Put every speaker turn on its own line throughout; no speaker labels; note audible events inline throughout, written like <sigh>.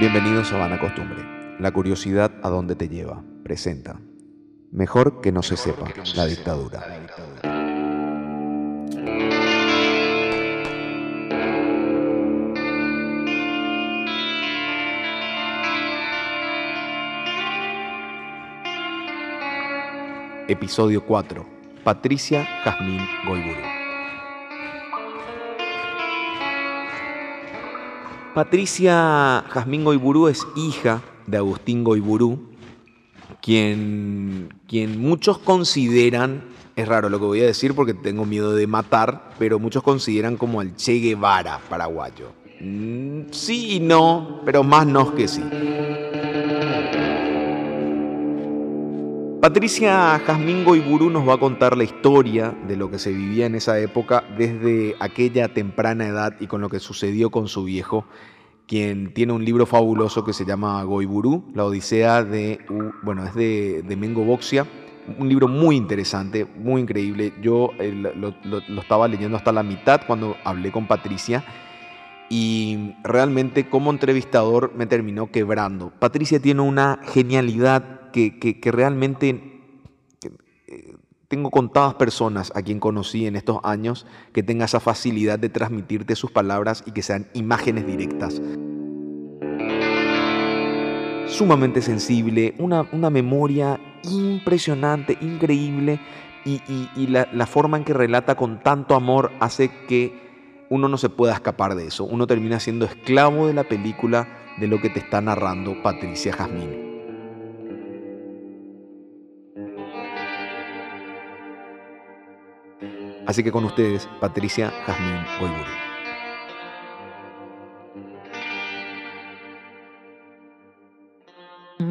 Bienvenidos a Vana Costumbre. La curiosidad a dónde te lleva. Presenta. Mejor que no se sepa la dictadura. Episodio 4. Patricia Jazmín Goiburu. Patricia Jazmín Goiburu es hija de Agustín Goiburu, quien, quien muchos consideran, es raro lo que voy a decir porque tengo miedo de matar, pero muchos consideran como el Che Guevara paraguayo. Mm, Sí y no, pero más no que sí. Patricia Jazmín Goiburu nos va a contar la historia de lo que se vivía en esa época desde aquella temprana edad y con lo que sucedió con su viejo, quien tiene un libro fabuloso que se llama Goiburu, la odisea de, bueno, es de, de Mengo Boxia, un libro muy interesante, muy increíble. Yo eh, lo estaba leyendo hasta la mitad cuando hablé con Patricia y realmente como entrevistador me terminó quebrando. Patricia tiene una genialidad que, que- realmente que, eh, tengo contadas personas a quien conocí en estos años que tenga esa facilidad de transmitirte sus palabras y que sean imágenes directas. Sumamente sensible, una, una memoria impresionante, increíble y, y- y la, la forma en que relata con tanto amor hace que uno no se pueda escapar de eso. Uno termina siendo esclavo de la película de lo que te está narrando Patricia Jazmín. Así que con ustedes, Patricia Jazmín Goiburu.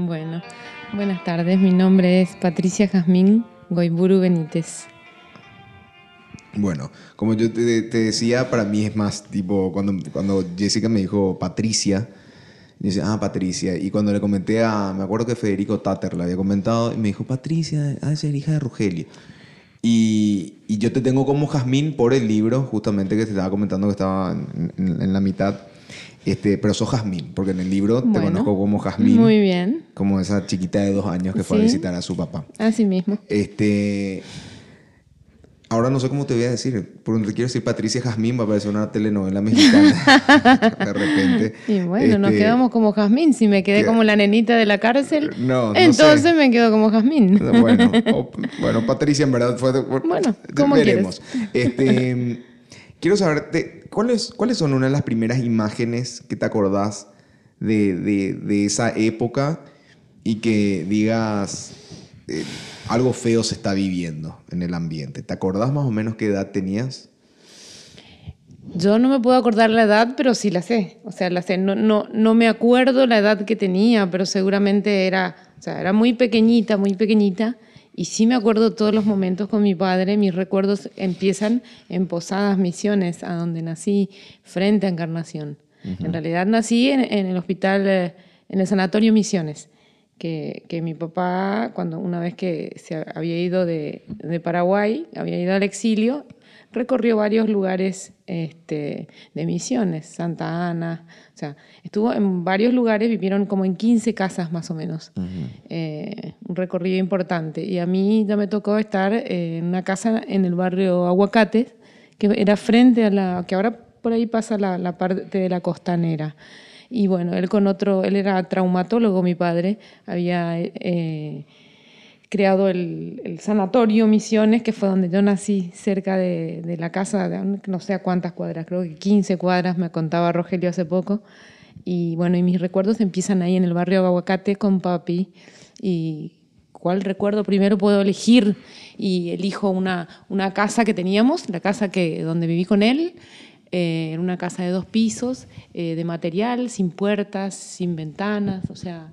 Bueno, buenas tardes. Mi nombre es Patricia Jazmín Goiburu Benítez.
Bueno, como yo te, te decía, para mí es más tipo, cuando, cuando Jessica me dijo Patricia, decía, ah, Patricia. Y cuando le comenté a, me acuerdo que Federico Tatter le había comentado, y me dijo, Patricia, de ser hija de Rogelio. Y, y yo te tengo como Jazmín por el libro, justamente que te estaba comentando que estaba en, en- en la mitad. Este, pero sos Jazmín, porque en el libro te
Bueno,
conozco como Jazmín,
Muy bien,
como esa chiquita de dos años que fue a
Sí.
visitar a su papá.
así mismo.
Este. Ahora no sé cómo te voy a decir. Porque te quiero decir Patricia Jazmín, va a parecer una telenovela mexicana. <laughs> de repente.
Y bueno, nos
Este,
quedamos como Jazmín. Si me quedé
que-
como la nenita de la cárcel,
No, no
entonces
sé.
me quedo como Jazmín.
Bueno, <laughs> o- bueno, Patricia, en verdad fue.
Bueno, ¿cómo
veremos. Este, quiero saber, te- ¿cuáles, ¿cuáles son una de las primeras imágenes que te acordás de, de- de esa época y que digas eh, algo feo se está viviendo en el ambiente? ¿Te acordás más o menos qué edad tenías?
Yo no me puedo acordar la edad, pero sí la sé. O sea, la sé. No, no, no me acuerdo la edad que tenía, pero seguramente era, o sea, era muy pequeñita, muy pequeñita. Y sí me acuerdo todos los momentos con mi padre. Mis recuerdos empiezan en Posadas Misiones, a donde nací, frente a Encarnación. En realidad nací en, en el hospital, eh, en el Sanatorio Misiones. Que, que mi papá, cuando una vez que se había ido de, de Paraguay, había ido al exilio, recorrió varios lugares este, de misiones, Santa Ana, o sea, estuvo en varios lugares, vivieron como en 15 casas más o menos, Eh, un recorrido importante. Y a mí ya me tocó estar eh, en una casa en el barrio Aguacates, que era frente a la, que ahora por ahí pasa la, la parte de la costanera. Y bueno, él con otro, él era traumatólogo, mi padre, había... eh, creado el, sanatorio Misiones, que fue donde yo nací, cerca de, de la casa, de no sé cuántas cuadras, creo que 15 cuadras, me contaba Rogelio hace poco. Y bueno, y mis recuerdos empiezan ahí en el barrio Aguacate con papi. Y cuál recuerdo primero puedo elegir y elijo una, una casa que teníamos, la casa que, donde viví con él. Eh, Era una casa de dos pisos, eh, de material, sin puertas, sin ventanas, o sea,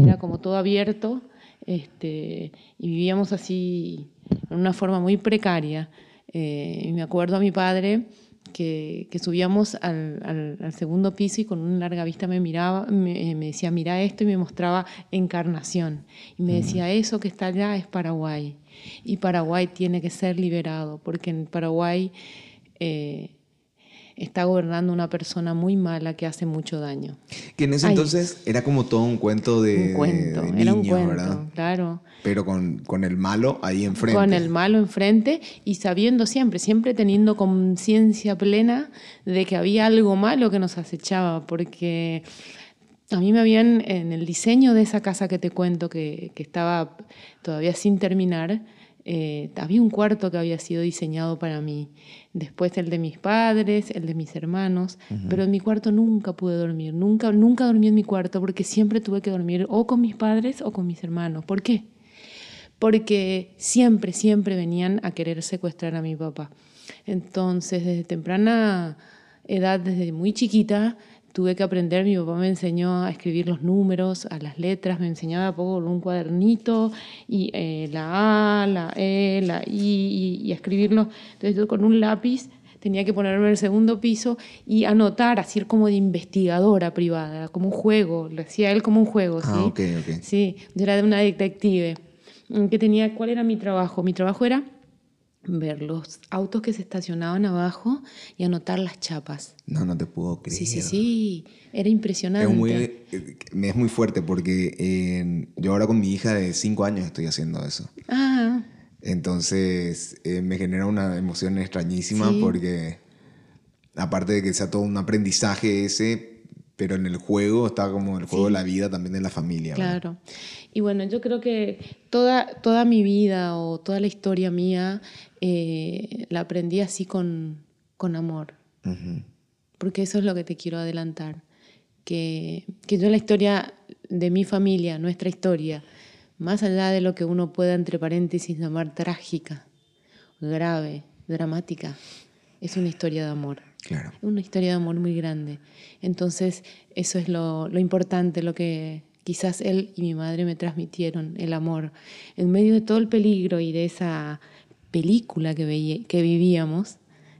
era como todo abierto este, y vivíamos así en una forma muy precaria. Eh, y me acuerdo a mi padre que, que subíamos al, al- al segundo piso y con una larga vista me miraba, me, me decía, mira esto y me mostraba encarnación. Y me decía, eso que está allá es Paraguay. Y Paraguay tiene que ser liberado, porque en Paraguay eh, está gobernando una persona muy mala que hace mucho daño.
Que en ese
Ay.
entonces era como todo un cuento de,
un cuento,
de
era un
niño,
cuento,
¿verdad?
claro.
Pero con, con el malo ahí enfrente.
Con el malo enfrente y sabiendo siempre, siempre teniendo conciencia plena de que había algo malo que nos acechaba, porque a mí me habían, en el diseño de esa casa que te cuento, que, que estaba todavía sin terminar, eh, había un cuarto que había sido diseñado para mí. Después el de mis padres, el de mis hermanos, pero en mi cuarto nunca pude dormir, nunca, nunca dormí en mi cuarto porque siempre tuve que dormir o con mis padres o con mis hermanos. ¿Por qué? porque siempre, siempre venían a querer secuestrar a mi papá. Entonces, desde temprana edad, desde muy chiquita, tuve que aprender, mi papá me enseñó a escribir los números, a las letras, me enseñaba poco con un cuadernito, y eh, la A, la E, la I, y, y a escribirlo. Entonces yo con un lápiz tenía que ponerme en el segundo piso y anotar, así como de investigadora privada, como un juego, lo hacía él como un juego, ¿sí?
Ah, ok, ok.
Sí, yo era de una detective. Mm, que tenía, ¿Cuál era mi trabajo? Mi trabajo era ver los autos que se estacionaban abajo y anotar las chapas.
No, no te puedo creer.
Sí, sí, sí, era impresionante.
Es muy, eh, me es muy fuerte porque eh, yo ahora con mi hija de 5 años estoy haciendo eso.
Ah,
Entonces eh, me genera una emoción extrañísima
Sí.
porque aparte de que sea todo un aprendizaje ese, pero en el juego está como el juego
Sí.
de la vida también de la familia. ¿verdad?
Y bueno, yo creo que toda, toda mi vida o toda la historia mía eh, la aprendí así con, con amor.
Ujú.
porque eso es lo que te quiero adelantar, que, que yo la historia de mi familia, nuestra historia, más allá de lo que uno pueda entre paréntesis llamar trágica, grave, dramática, es una historia de amor.
Claro.
Es una historia de amor muy grande. Entonces, eso es lo, lo importante, lo que quizás él y mi madre me transmitieron, el amor. En medio de todo el peligro y de esa película que, vivíamos,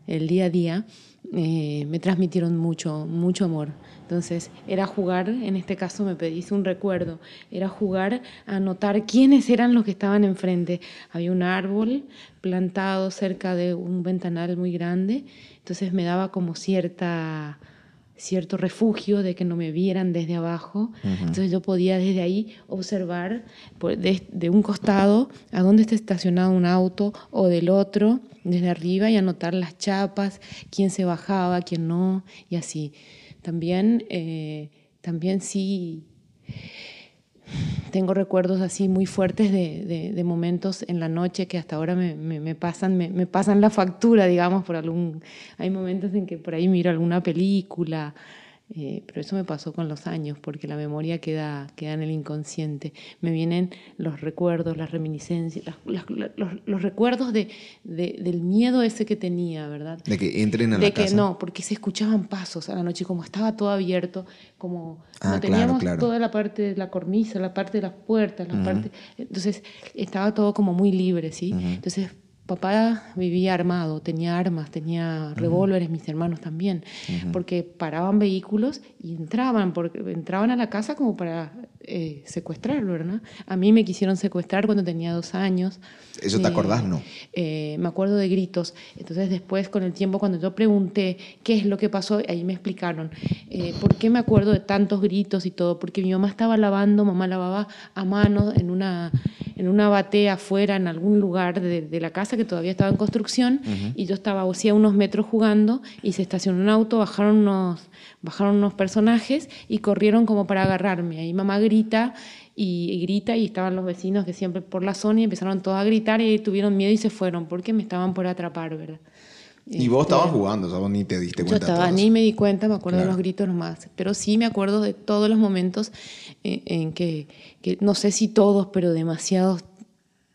el día a día, eh, me transmitieron mucho, mucho amor. Entonces, era jugar, en este caso me pediste un recuerdo, era jugar a notar quiénes eran los que estaban enfrente. Había un árbol plantado cerca de un ventanal muy grande, entonces me daba como cierta cierto refugio de que no me vieran desde abajo. Entonces yo podía desde ahí observar por- de, de un costado a dónde está estacionado un auto o del otro, desde arriba, y anotar las chapas, quién se bajaba, quién no, y así. También, eh, también sí tengo recuerdos así muy fuertes de, de- momentos en la noche que hasta ahora me, me- me pasan, me, me pasan la factura, digamos, por algún... Hay momentos en que por ahí miro alguna película, eh, pero eso me pasó con los años, porque la memoria queda, queda en el inconsciente. Me vienen los recuerdos, las reminiscencias, las- las- los, los recuerdos de, de- del miedo ese que tenía, ¿verdad?
De que entren a
de
la
que
casa.
no, porque se escuchaban pasos a la noche, como estaba todo abierto, como
Ah,
no
claro,
teníamos
claro.
toda la parte de la cornisa, la parte de las puertas, la parte, entonces estaba todo como muy libre, ¿sí? Entonces papá vivía armado, tenía armas, tenía revólveres, mis hermanos también, porque paraban vehículos y entraban, porque entraban a la casa como para eh, secuestrarlo, ¿verdad? A mí me quisieron secuestrar cuando tenía dos años.
¿Eso te
Eh,
acordás, no?
eh, me acuerdo de gritos. Entonces después, con el tiempo, cuando yo pregunté qué es lo que pasó, ahí me explicaron eh, por qué me acuerdo de tantos gritos y todo. Porque mi mamá estaba lavando, mamá lavaba a mano en una, en una batea afuera, en algún lugar de, de la casa que todavía estaba en construcción, y yo estaba hacía unos metros jugando y se estacionó un auto, bajaron unos, bajaron unos personajes y corrieron como para agarrarme. Ahí mamá grita y, y grita y estaban los vecinos que siempre por la zona y empezaron todos a gritar y tuvieron miedo y se fueron porque me estaban por atrapar, ¿verdad?
Y vos
Este,
estabas jugando, o sea, vos ni te diste
Yo
cuenta. de
estaba, ni me di cuenta, me acuerdo de los gritos nomás, pero sí me acuerdo de todos los momentos en, en que, que, no sé si todos, pero demasiados,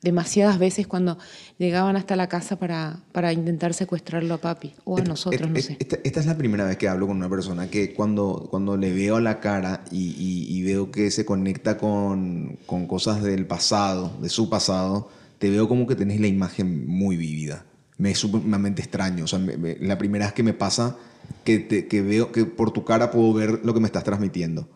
demasiadas veces cuando llegaban hasta la casa para, para intentar secuestrarlo a papi o a nosotros, no sé.
Esta, esta es la primera vez que hablo con una persona que cuando, cuando le veo la cara y, y- y veo que se conecta con, con cosas del pasado, de su pasado, te veo como que tenés la imagen muy vívida. Me es sumamente extraño. O sea, me- me- la primera vez que me pasa que, te- que veo que por tu cara puedo ver lo que me estás transmitiendo.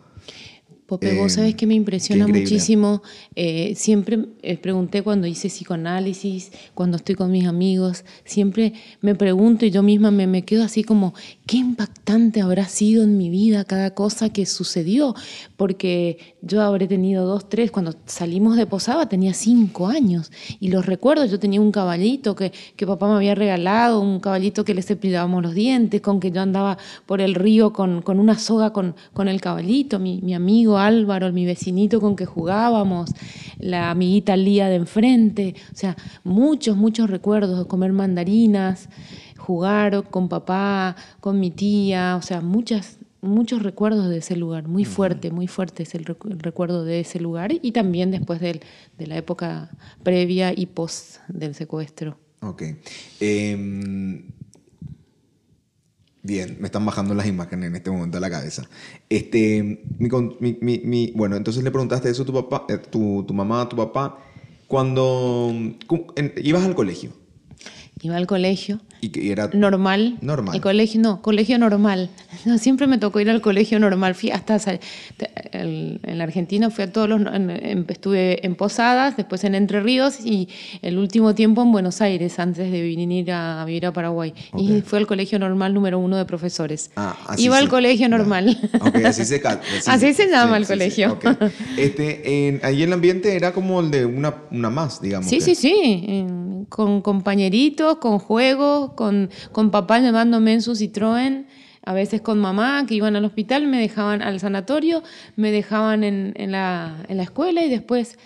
Pope, vos
Eh,
sabés que me impresiona muchísimo. eh, siempre eh, pregunté cuando hice psicoanálisis, cuando estoy con mis amigos, siempre me pregunto y yo misma me, me quedo así como, qué impactante habrá sido en mi vida cada cosa que sucedió, porque yo habré tenido dos, tres, cuando salimos de Posada tenía cinco años y los recuerdo, yo tenía un caballito que, que papá me había regalado, un caballito que le cepillábamos los dientes, con que yo andaba por el río con, con una soga con, con el caballito, mi, mi amigo Álvaro, mi vecinito con que jugábamos, la amiguita Lía de enfrente, o sea, muchos, muchos recuerdos de comer mandarinas, jugar con papá, con mi tía, o sea, muchas, muchos recuerdos de ese lugar, muy fuerte, muy fuerte es el recuerdo de ese lugar y también después del- de la época previa y post del secuestro.
Ok. Em, bien, me están bajando las imágenes en este momento a la cabeza. Este, mi mi- mi- bueno, entonces le preguntaste eso a tu papá, eh, tu, tu mamá, a tu papá, cuando ibas al colegio
Iba al colegio,
y que era
normal.
Normal.
El colegio, no, colegio normal. <laughs> No, siempre me tocó ir al colegio normal. Fui hasta el- en la Argentina fui a todos los, en- en- estuve en Posadas, después en Entre Ríos y el último tiempo en Buenos Aires antes de venir a, a vivir a Paraguay. Y fue al colegio normal número uno de profesores.
Ah, así
Iba
se-
al colegio normal. <laughs>
Así se, ca- <laughs>
Así se llama el colegio.
Este, en- ahí el ambiente era como el de una, una más, digamos.
Sí,
que-
sí, sí, en- con compañeritos, con juegos, con, con papá llevándome en su Citroën, a veces con mamá que iban al hospital, me dejaban al sanatorio, me dejaban en, en la, en la escuela y después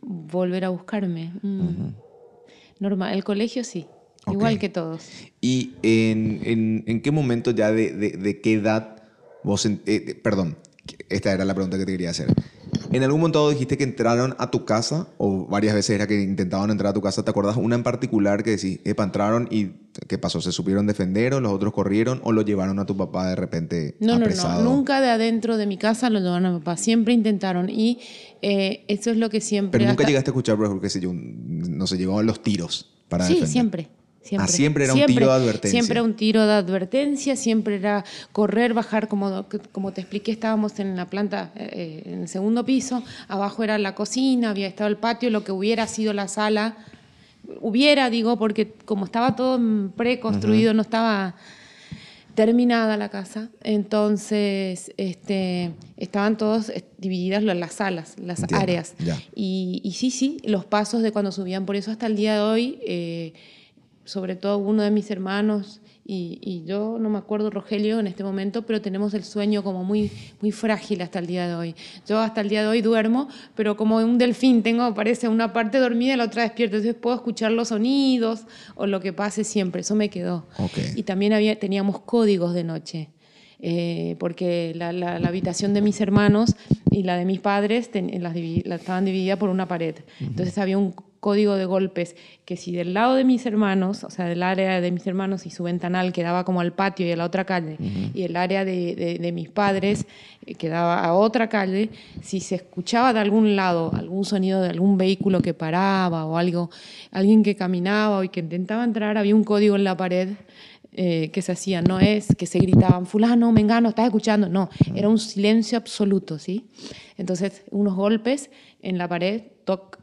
volver a buscarme. Mm. Normal, el colegio sí, igual que todos.
¿Y en, en- en qué momento ya de, de- de qué edad vos... en- eh, perdón, esta era la pregunta que te quería hacer. ¿En algún momento dijiste que entraron a tu casa o varias veces era que intentaban entrar a tu casa? ¿Te acuerdas una en particular que decís, epa, entraron y qué pasó? ¿Se supieron defender o los otros corrieron o lo llevaron a tu papá de repente
No, no,
apresado?
no, nunca de adentro de mi casa lo llevaron a mi papá, siempre intentaron y eh, eso es lo que siempre...
Pero nunca
hasta-
llegaste a escuchar, por ejemplo, yo, un- no se llevaban los tiros para
Sí,
defender.
siempre. Siempre.
Ah, siempre era un tiro de advertencia.
Siempre un tiro de advertencia, siempre era correr, bajar, como, como te expliqué, estábamos en la planta, eh, en el segundo piso, abajo era la cocina, había estado el patio, lo que hubiera sido la sala, hubiera, digo, porque como estaba todo preconstruido, no estaba terminada la casa, entonces este, estaban todos eh, divididas las salas, las
Entiendo,
áreas. y sí, sí, los pasos de cuando subían, por eso hasta el día de hoy, eh, sobre todo uno de mis hermanos y, y yo, no me acuerdo Rogelio en este momento, pero tenemos el sueño como muy, muy frágil hasta el día de hoy. Yo hasta el día de hoy duermo, pero como un delfín, tengo, parece una parte dormida y la otra despierta, entonces puedo escuchar los sonidos o lo que pase siempre, eso me quedó. Y también había, teníamos códigos de noche. eh, porque la, la- la habitación de mis hermanos y la de mis padres ten- las la estaban divididas por una pared. Entonces había un código de golpes que si del lado de mis hermanos, o sea, del área de mis hermanos y su ventanal quedaba como al patio y a la otra calle, y el área de, de- de mis padres eh, quedaba a otra calle, si se escuchaba de algún lado algún sonido de algún vehículo que paraba o algo, alguien que caminaba o que intentaba entrar, había un código en la pared eh, que se hacía, no es que se gritaban, fulano, mengano, estás escuchando, no, era un silencio absoluto, ¿sí? Entonces, unos golpes en la pared, toc,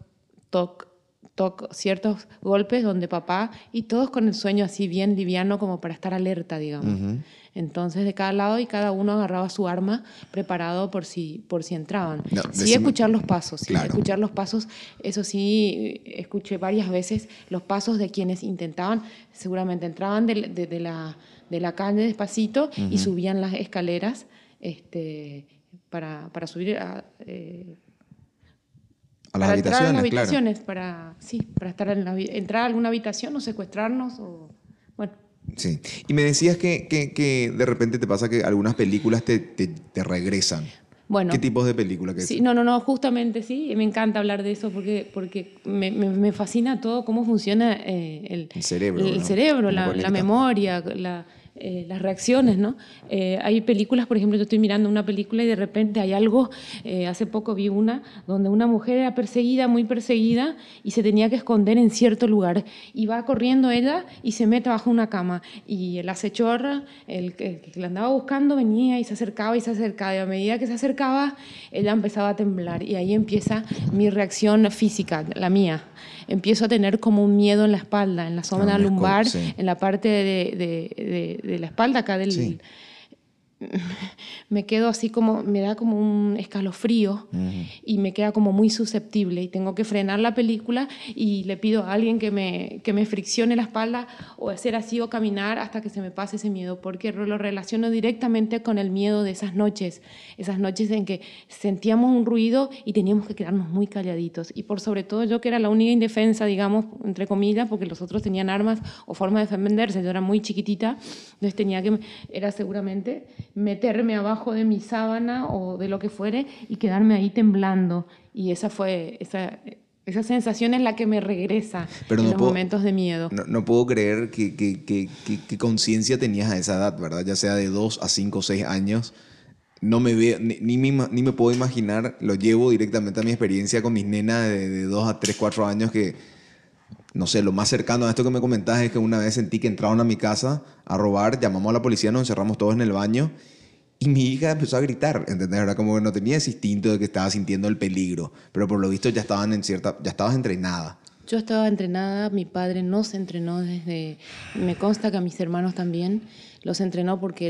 toc, toc, ciertos golpes donde papá, y todos con el sueño así bien liviano como para estar alerta, digamos. Entonces, de cada lado y cada uno agarraba su arma preparado por si, por si entraban.
No,
sí,
decime-
escuchar los pasos, sí, escuchar los pasos, eso sí, escuché varias veces los pasos de quienes intentaban, seguramente entraban de, de- de la, de la calle despacito y subían las escaleras este, para, para subir a, eh,
A las
para entrar a las
habitaciones, claro.
habitaciones, para, sí, para estar en la, entrar a alguna habitación o secuestrarnos o.
Sí. Y me decías que, que- que de repente te pasa que algunas películas te, te- te regresan.
Bueno,
¿Qué tipos de películas? Que
Sí, no, no, no, justamente sí, me encanta hablar de eso porque, porque me, me- me fascina todo cómo funciona eh, el,
El cerebro,
el
¿no?
cerebro, la, la memoria, la, eh, las reacciones, ¿no? Eh, hay películas, por ejemplo, yo estoy mirando una película y de repente hay algo, eh, hace poco vi una, donde una mujer era perseguida, muy perseguida, y se tenía que esconder en cierto lugar. Y va corriendo ella y se mete bajo una cama. Y el acechor, el que, el que la andaba buscando, venía y se acercaba y se acercaba. Y a medida que se acercaba, ella empezaba a temblar. Y ahí empieza mi reacción física, la mía empiezo a tener como un miedo en la espalda, en la zona
Ah,
lumbar,
sí.
en la parte de, de- de- de la espalda acá del...
Sí. <laughs>
Me quedo así como, me da como un escalofrío y me queda como muy susceptible y tengo que frenar la película y le pido a alguien que me, que me friccione la espalda o hacer así o caminar hasta que se me pase ese miedo porque lo relaciono directamente con el miedo de esas noches, esas noches en que sentíamos un ruido y teníamos que quedarnos muy calladitos. Y por sobre todo yo que era la única indefensa, digamos, entre comillas, porque los otros tenían armas o forma de defenderse, yo era muy chiquitita, entonces tenía que, era seguramente meterme abajo de mi sábana o de lo que fuere y quedarme ahí temblando y esa fue, esa, esa sensación es la que me regresa
Pero
en
no
los
puedo-
momentos de miedo.
No, no puedo creer que, que, que, que- conciencia tenías a esa edad, ¿verdad? Ya sea de 2 a 5 o 6 años. No me veo, ni, ni, me, ni me puedo imaginar, lo llevo directamente a mi experiencia con mis nenas de, 2 a 3, 4 años que, no sé, lo más cercano a esto que me comentás es que una vez sentí que entraron a mi casa a robar, llamamos a la policía, nos encerramos todos en el baño y mi hija empezó a gritar, ¿entendés? Era como que no tenía ese instinto de que estaba sintiendo el peligro, pero por lo visto ya estaban en cierta, ya estabas entrenada.
Yo estaba entrenada, mi padre no se entrenó desde, me consta que a mis hermanos también los entrenó porque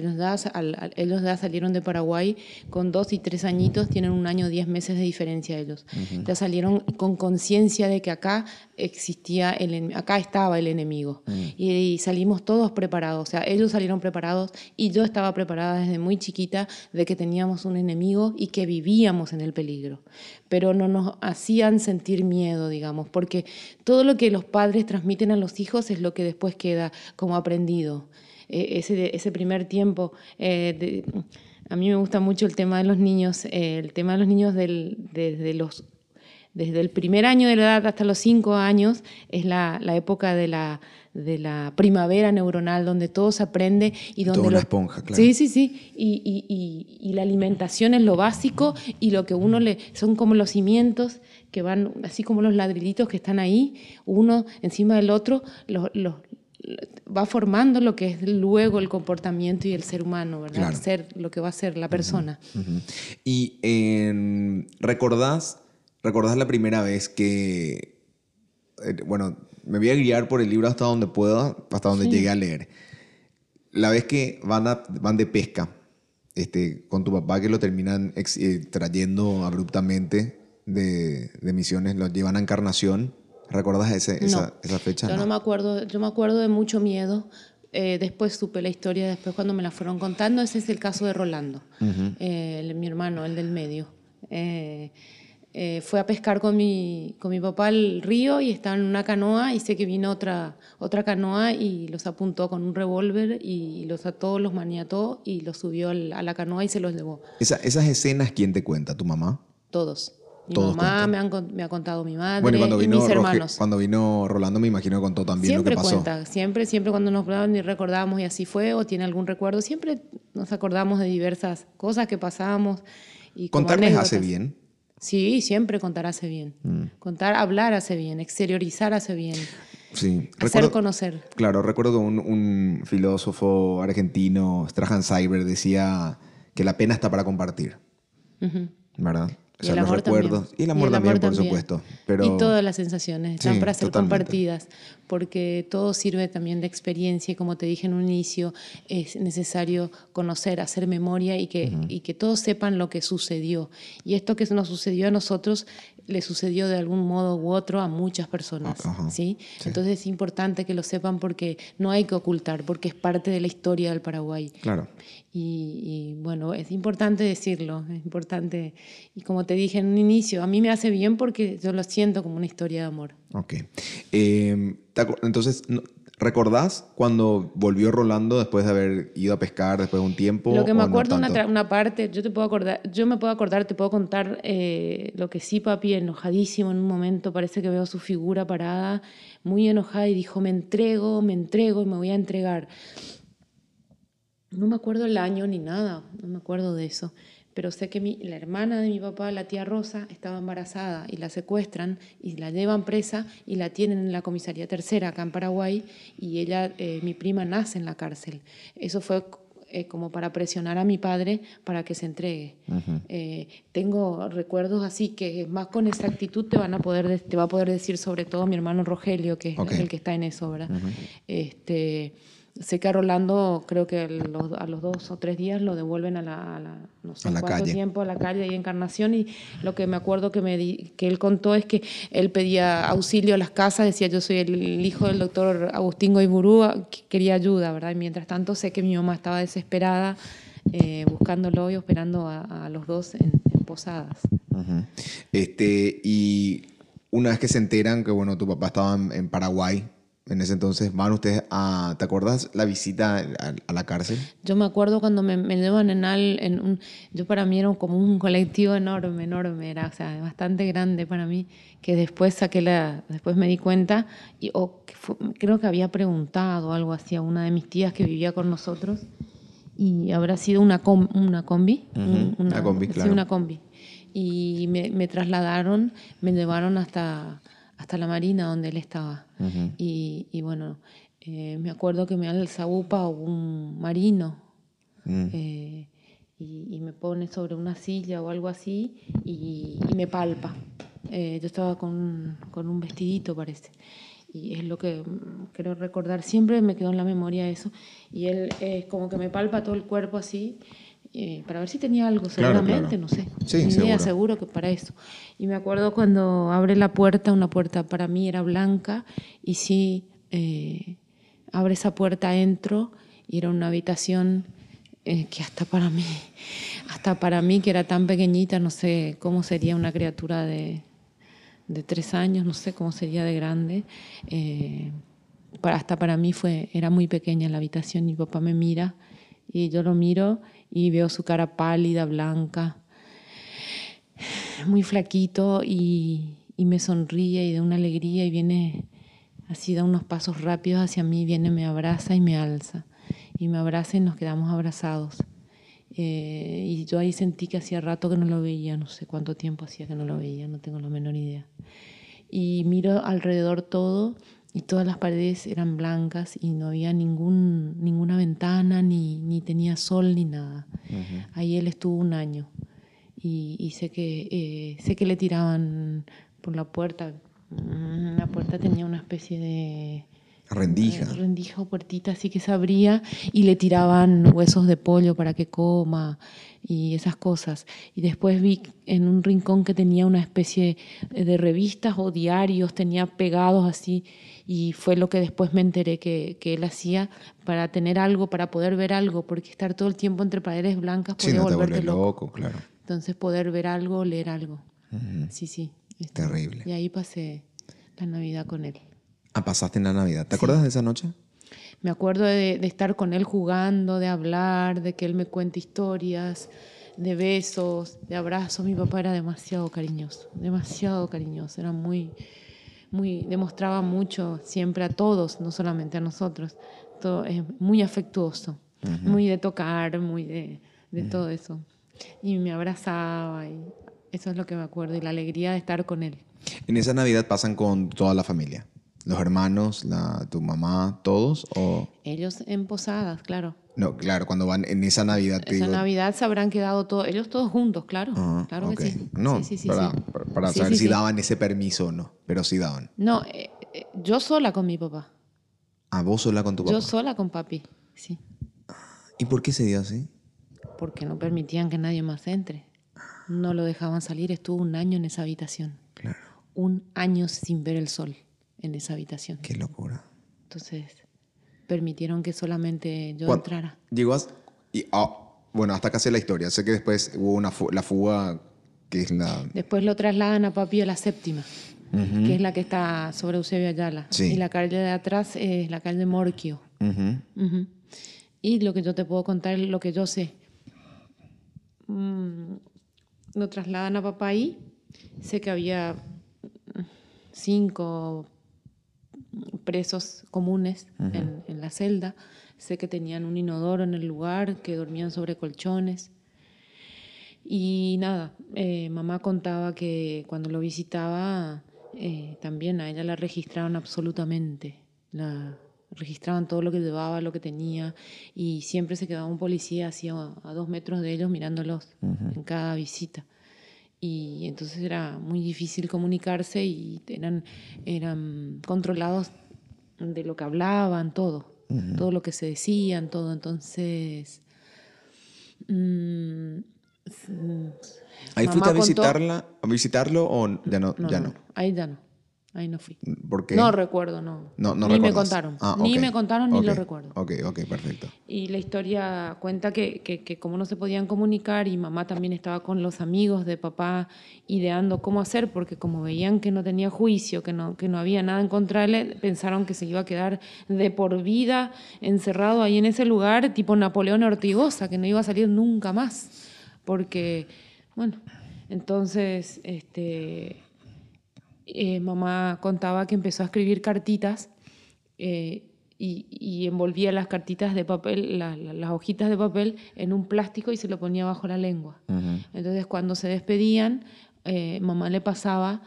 al- ellos ya salieron de Paraguay con dos y tres añitos, tienen un año, diez meses de diferencia ellos. Ya salieron con conciencia de que acá existía, el, acá estaba el enemigo. Y, y salimos todos preparados, o sea, ellos salieron preparados y yo estaba preparada desde muy chiquita de que teníamos un enemigo y que vivíamos en el peligro. Pero no nos hacían sentir miedo, digamos, porque todo lo que los padres transmiten a los hijos es lo que después queda como aprendido. Eh, ese, ese primer tiempo. eh, de- a mí me gusta mucho el tema de los niños, eh, el tema de los niños del- desde los desde el primer año de la edad hasta los cinco años es la, la época de la, de la primavera neuronal, donde todo se aprende y donde...
Una
lo-
esponja, claro.
Sí, sí, sí. Y, y- y- y la alimentación es lo básico y lo que uno le... Son como los cimientos que van, así como los ladrillitos que están ahí, uno encima del otro, los, los- va formando lo que es luego el comportamiento y el ser humano, ¿verdad?
Claro.
El ser, lo que va a ser la persona.
Y en- recordás, recordás la primera vez que, eh, bueno, me voy a guiar por el libro hasta donde pueda, hasta donde llegue a leer. La vez que van, a- van de pesca, este, con tu papá que lo terminan ex- eh, trayendo abruptamente de, de misiones, lo llevan a Encarnación. ¿Recordás ese- esa,
No.
esa fecha?
Yo no. me acuerdo, yo me acuerdo de mucho miedo. Eh, después supe la historia, después cuando me la fueron contando, ese es el caso de Rolando, eh, el- mi hermano, el del medio. Eh, fue a pescar con mi, con mi papá al río y estaba en una canoa y sé que vino otra, otra canoa y los apuntó con un revólver y los ató, los maniató y los subió a la canoa y se los llevó.
Esa- esas escenas, ¿quién te cuenta? ¿Tu mamá?
Todos. Mi
Todos
mamá me, han me ha contado mi madre
Bueno, y cuando
y
vino,
mis
Roge-
hermanos.
cuando vino Rolando, me imagino que contó también
siempre
lo que pasó.
cuenta, siempre, siempre cuando nos hablaban y recordábamos y así fue o tiene algún recuerdo, siempre nos acordamos de diversas cosas que pasamos. Y
¿Contarles hace bien?
Sí, siempre contar hace bien.
Mm.
Contar, hablar hace bien, exteriorizar hace bien,
Sí.
hacer conocer.
Claro, recuerdo que un, un filósofo argentino, Strahan Cyber, decía que la pena está para compartir,
Ujú.
¿verdad? O
Y
sea,
el
los
amor
recuerdos.
también.
Y el amor también, por
también.
supuesto. Pero...
Y todas las sensaciones están
Sí,
para ser
totalmente.
compartidas, porque todo sirve también de experiencia y como te dije en un inicio, es necesario conocer, hacer memoria y que, y que todos sepan lo que sucedió. Y esto que nos sucedió a nosotros le sucedió de algún modo u otro a muchas personas.
Ah, ajá.
¿sí?
Sí.
Entonces es importante que lo sepan porque no hay que ocultar, porque es parte de la historia del Paraguay.
Claro.
Y, y, bueno, es importante decirlo, es importante. Y como te dije en un inicio, a mí me hace bien porque yo lo siento como una historia de amor.
Ok. Eh, entonces, ¿recordás cuando volvió Rolando después de haber ido a pescar después de un tiempo?
Lo que me
o no
acuerdo, una, una parte, yo te puedo acordar, yo me puedo acordar, te puedo contar eh, lo que sí, papi, enojadísimo en un momento, parece que veo su figura parada, muy enojada y dijo, me entrego, me entrego y me voy a entregar. No me acuerdo el año ni nada, no me acuerdo de eso. Pero sé que mi, la hermana de mi papá, la tía Rosa, estaba embarazada y la secuestran y la llevan presa y la tienen en la comisaría tercera acá en Paraguay y ella, eh, mi prima, nace en la cárcel. Eso fue eh, como para presionar a mi padre para que se entregue. Eh, tengo recuerdos así que más con exactitud te van a poder te va a poder decir sobre todo mi hermano Rogelio que es el que está en eso, ¿verdad? Este Sé que a Rolando creo que a los dos o tres días lo devuelven a la, no sé cuánto calle. tiempo a la calle y Encarnación y lo que me acuerdo que, me que él contó es que él pedía auxilio a las casas, decía yo soy el hijo del doctor Agustín Goiburú, quería ayuda, ¿verdad? Y mientras tanto sé que mi mamá estaba desesperada eh, buscándolo y esperando a, los dos en, Posadas.
este, y una vez que se enteran que bueno, tu papá estaba en Paraguay, en ese entonces van ustedes a, ¿te acuerdas la visita a, la cárcel?
Yo me acuerdo cuando me, me llevan en, al, en un, yo para mí era como un colectivo enorme, enorme, era, o sea, bastante grande para mí, que después saqué la, después me di cuenta, y creo que había preguntado algo así a una de mis tías que vivía con nosotros, y habrá sido una, una combi,
una, combi, claro.
Sí, una combi. Y me, me trasladaron, me llevaron hasta hasta la marina donde él estaba. y, y, bueno, eh, me acuerdo que me alza UPA un marino mm. eh, y, y, me pone sobre una silla o algo así y, y me palpa. Eh, yo estaba con, con, un vestidito, parece. Y es lo que quiero recordar. Siempre me quedó en la memoria eso. Y él es como que me palpa todo el cuerpo así eh, para ver si tenía algo, seguramente, no sé. Sí, seguro. seguro que para eso. Y me acuerdo cuando abre la puerta, una puerta para mí era blanca, y sí, eh, abre esa puerta, entro, y era una habitación eh, que hasta para mí, <laughs> hasta para mí que era tan pequeñita, no sé cómo sería una criatura de, de tres años, no sé cómo sería de grande. para, hasta para mí fue, era muy pequeña la habitación, mi papá me mira y yo lo miro y veo su cara pálida, blanca, muy flaquito y, y me sonríe y da una alegría y viene así, da unos pasos rápidos hacia mí, viene, me abraza y me alza. Y me abraza y nos quedamos abrazados. Eh, y yo ahí sentí que hacía rato que no lo veía, no sé cuánto tiempo hacía que no lo veía, no tengo la menor idea. Y miro alrededor todo y todas las paredes eran blancas y no había ningún, ninguna ventana, ni, ni tenía sol, ni nada. Ahí él estuvo un año y, sé, que, eh, sé que le tiraban por la puerta. Mm, la puerta tenía una especie de...
Rendija.
Rendija o puertita así que se abría y le tiraban huesos de pollo para que coma y esas cosas. Y después vi en un rincón que tenía una especie de revistas o diarios, tenía pegados así y fue lo que después me enteré que, que, él hacía para tener algo, para poder ver algo, porque estar todo el tiempo entre paredes blancas podía volverte loco.
claro.
Entonces poder ver algo, leer algo. Sí, sí.
Terrible.
Y ahí pasé la Navidad con él.
Ah, pasaste en la Navidad. ¿Te acuerdas de esa noche?
Me acuerdo de, de, estar con él jugando, de hablar, de que él me cuente historias, de besos, de abrazos. Mi papá era demasiado cariñoso, demasiado cariñoso. Era muy, muy, demostraba mucho siempre a todos, no solamente a nosotros. Todo, es muy afectuoso, muy de tocar, muy de, de todo eso. Y me abrazaba y eso es lo que me acuerdo y la alegría de estar con él.
¿En esa Navidad pasan con toda la familia? ¿Los hermanos, la, tu mamá, todos? O...
Ellos en posadas, claro.
No, claro, cuando van en esa Navidad.
esa Navidad se habrán quedado todos, ellos todos juntos, claro. Ah, claro que sí.
No, sí, sí, para, para, saber si daban ese permiso o no, pero sí daban.
No, eh, eh, yo sola con mi papá.
¿Ah, vos sola con tu papá?
Yo sola con papi, sí.
¿Y por qué se dio así?
Porque no permitían que nadie más entre. No lo dejaban salir, estuvo un año en esa habitación.
Claro.
Un año sin ver el sol en esa habitación.
Qué locura.
Entonces, permitieron que solamente yo entrara.
Llegó y, ah, bueno, hasta acá sé la historia. Sé que después hubo una la fuga que es la...
Después lo trasladan a Papi a la séptima, que es la que está sobre Eusebio Ayala. Y la calle de atrás es la calle de Morquio. Y lo que yo te puedo contar es lo que yo sé. Mm, lo trasladan a papá ahí. Sé que había cinco presos comunes en, en la celda. Sé que tenían un inodoro en el lugar, que dormían sobre colchones. Y nada, eh, mamá contaba que cuando lo visitaba, eh, también a ella la registraron absolutamente. La registraban todo lo que llevaba, lo que tenía, y siempre se quedaba un policía así a, a dos metros de ellos mirándolos en cada visita. Y entonces era muy difícil comunicarse y eran, eran controlados de lo que hablaban, todo, todo lo que se decían, todo. Entonces, mm,
¿Ahí fuiste a visitarla, a visitarlo o ya no? ya no.
Ahí ya no, ahí no fui.
¿Por qué?
No recuerdo, no.
No, no
ni me contaron.
Ah,
Ni me contaron ni lo
Ok,
recuerdo.
Ok, ok, perfecto.
Y la historia cuenta que, que, que como no se podían comunicar y mamá también estaba con los amigos de papá ideando cómo hacer, porque como veían que no tenía juicio, que no, que no había nada en contra de él, pensaron que se iba a quedar de por vida encerrado ahí en ese lugar, tipo Napoleón Ortigosa, que no iba a salir nunca más. Porque, bueno, entonces, este, eh, mamá contaba que empezó a escribir cartitas eh, y, y envolvía las cartitas de papel, la- la- las hojitas de papel en un plástico y se lo ponía bajo la lengua. Entonces cuando se despedían, eh, mamá le pasaba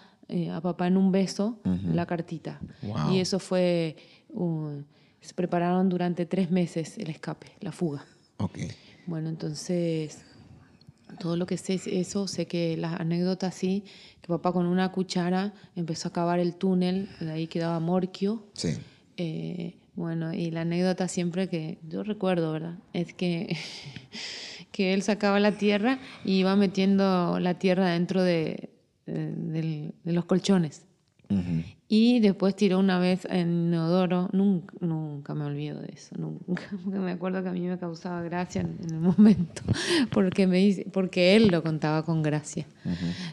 a papá en un beso la cartita.
Wow.
Y eso fue, un- se prepararon durante tres meses el escape, la fuga.
Ok.
Bueno, entonces, todo lo que sé es eso, sé que la anécdota sí, que papá con una cuchara empezó a cavar el túnel, de ahí quedaba Morquio.
Sí.
Eh, bueno, y la anécdota siempre que yo recuerdo, ¿verdad? Es que, <laughs> que él sacaba la tierra y iba metiendo la tierra dentro de, de- del- de los colchones.
Ujú.
Y después tiró una vez en inodoro, nunca, nunca me olvido de eso, nunca, <laughs> porque me acuerdo que a mí me causaba gracia en, en el <laughs> momento, porque, me dice, porque él lo contaba con gracia.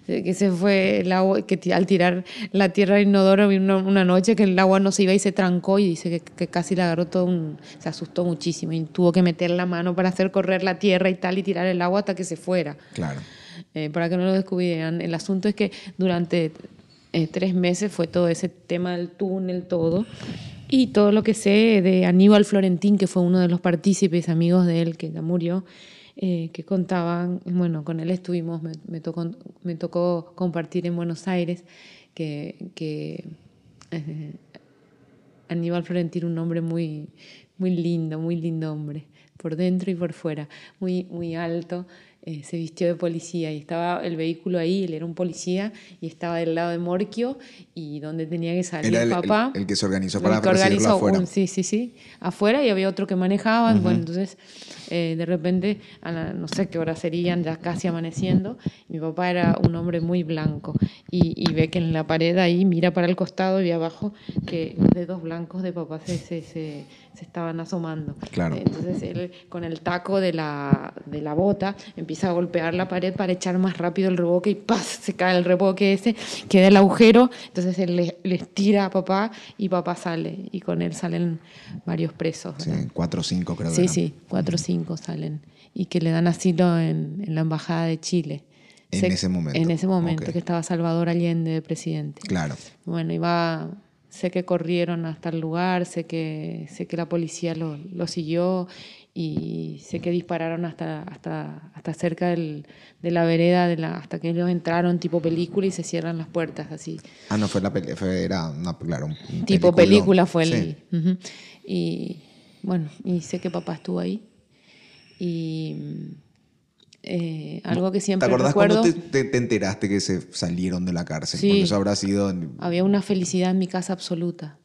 De Que se fue el agua, que al tirar la tierra en inodoro vi una, una noche que el agua no se iba y se trancó y dice que, que casi le agarró todo un, se asustó muchísimo y tuvo que meter la mano para hacer correr la tierra y tal y tirar el agua hasta que se fuera
Claro.
eh, para que no lo descubrieran. El asunto es que durante eh, tres meses fue todo ese tema del túnel, todo. Y todo lo que sé de Aníbal Florentín, que fue uno de los partícipes, amigos de él, que ya murió, eh, que contaban, bueno, con él estuvimos, me, tocó, me tocó compartir en Buenos Aires, que, que eh, Aníbal Florentín, un hombre muy, muy lindo, muy lindo hombre, por dentro y por fuera, muy, muy alto, eh, se vistió de policía y estaba el vehículo ahí, él era un policía y estaba del lado de Morquio y donde tenía que salir
Era el,
papá.
el- el que se organizó
el
para
que
recibirlo
organizó
afuera.
un- sí, sí, sí, afuera y había otro que manejaba, bueno, entonces eh, de repente, a la- no sé qué hora serían, ya casi amaneciendo, mi papá era un hombre muy blanco y, y ve que en la pared ahí mira para el costado y abajo que los dedos blancos de papá se, se, se, se estaban asomando.
Claro.
Entonces él con el taco de la, de la bota empieza a golpear la pared para echar más rápido el reboque y ¡paz! se cae el reboque ese, queda el agujero, entonces él les, les tira a papá y papá sale y con él salen varios presos.
Sí,
¿verdad?
cuatro o cinco creo
Sí, sí, cuatro o cinco salen y que le dan asilo en, en la Embajada de Chile.
En ese momento,
En ese momento
ok.
que estaba Salvador Allende de presidente.
Claro.
Bueno, iba, sé que corrieron hasta el lugar, sé que, sé que la policía lo, lo siguió y sé que dispararon hasta, hasta, hasta cerca del- de la vereda, de la, hasta que ellos entraron tipo película y se cierran las puertas así.
Ah, no, fue la fue, era una, claro, un
Tipo
peliculón.
película fue el...
Sí.
Y bueno, y sé que papá estuvo ahí. Y eh, algo que
¿Te
siempre
acordás
recuerdo...
cuando te, te- te enteraste que se salieron de la cárcel?
Sí.
Porque eso habrá sido...
Había una felicidad en mi casa absoluta.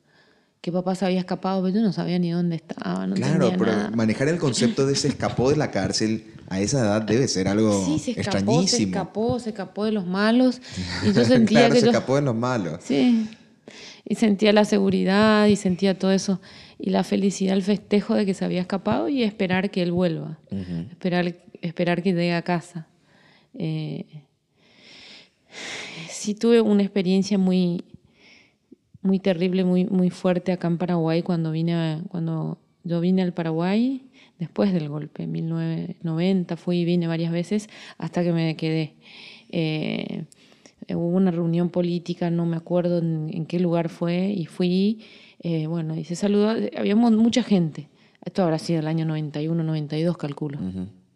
Que papá se había escapado, pero yo no sabía ni dónde estaba, no
claro, pero
nada.
manejar el concepto de se escapó de la cárcel a esa edad debe ser algo <laughs>
Sí, se escapó, se
extrañísimo.
escapó, se escapó de los malos. Y yo <laughs> sentía
claro,
que
se
yo...
escapó de los malos.
Sí. Y sentía la seguridad y sentía todo eso. Y la felicidad, el festejo de que se había escapado y esperar que él vuelva. esperar, esperar que llegue a casa. Eh, sí tuve una experiencia muy, muy terrible, muy, muy fuerte acá en Paraguay cuando vine a- cuando yo vine al Paraguay después del golpe, en 1990 fui y vine varias veces hasta que me quedé. Eh, hubo una reunión política, no me acuerdo en, qué lugar fue, y fui, eh, bueno, y se saludó, había mucha gente. Esto habrá sido el año 91, 92, calculo.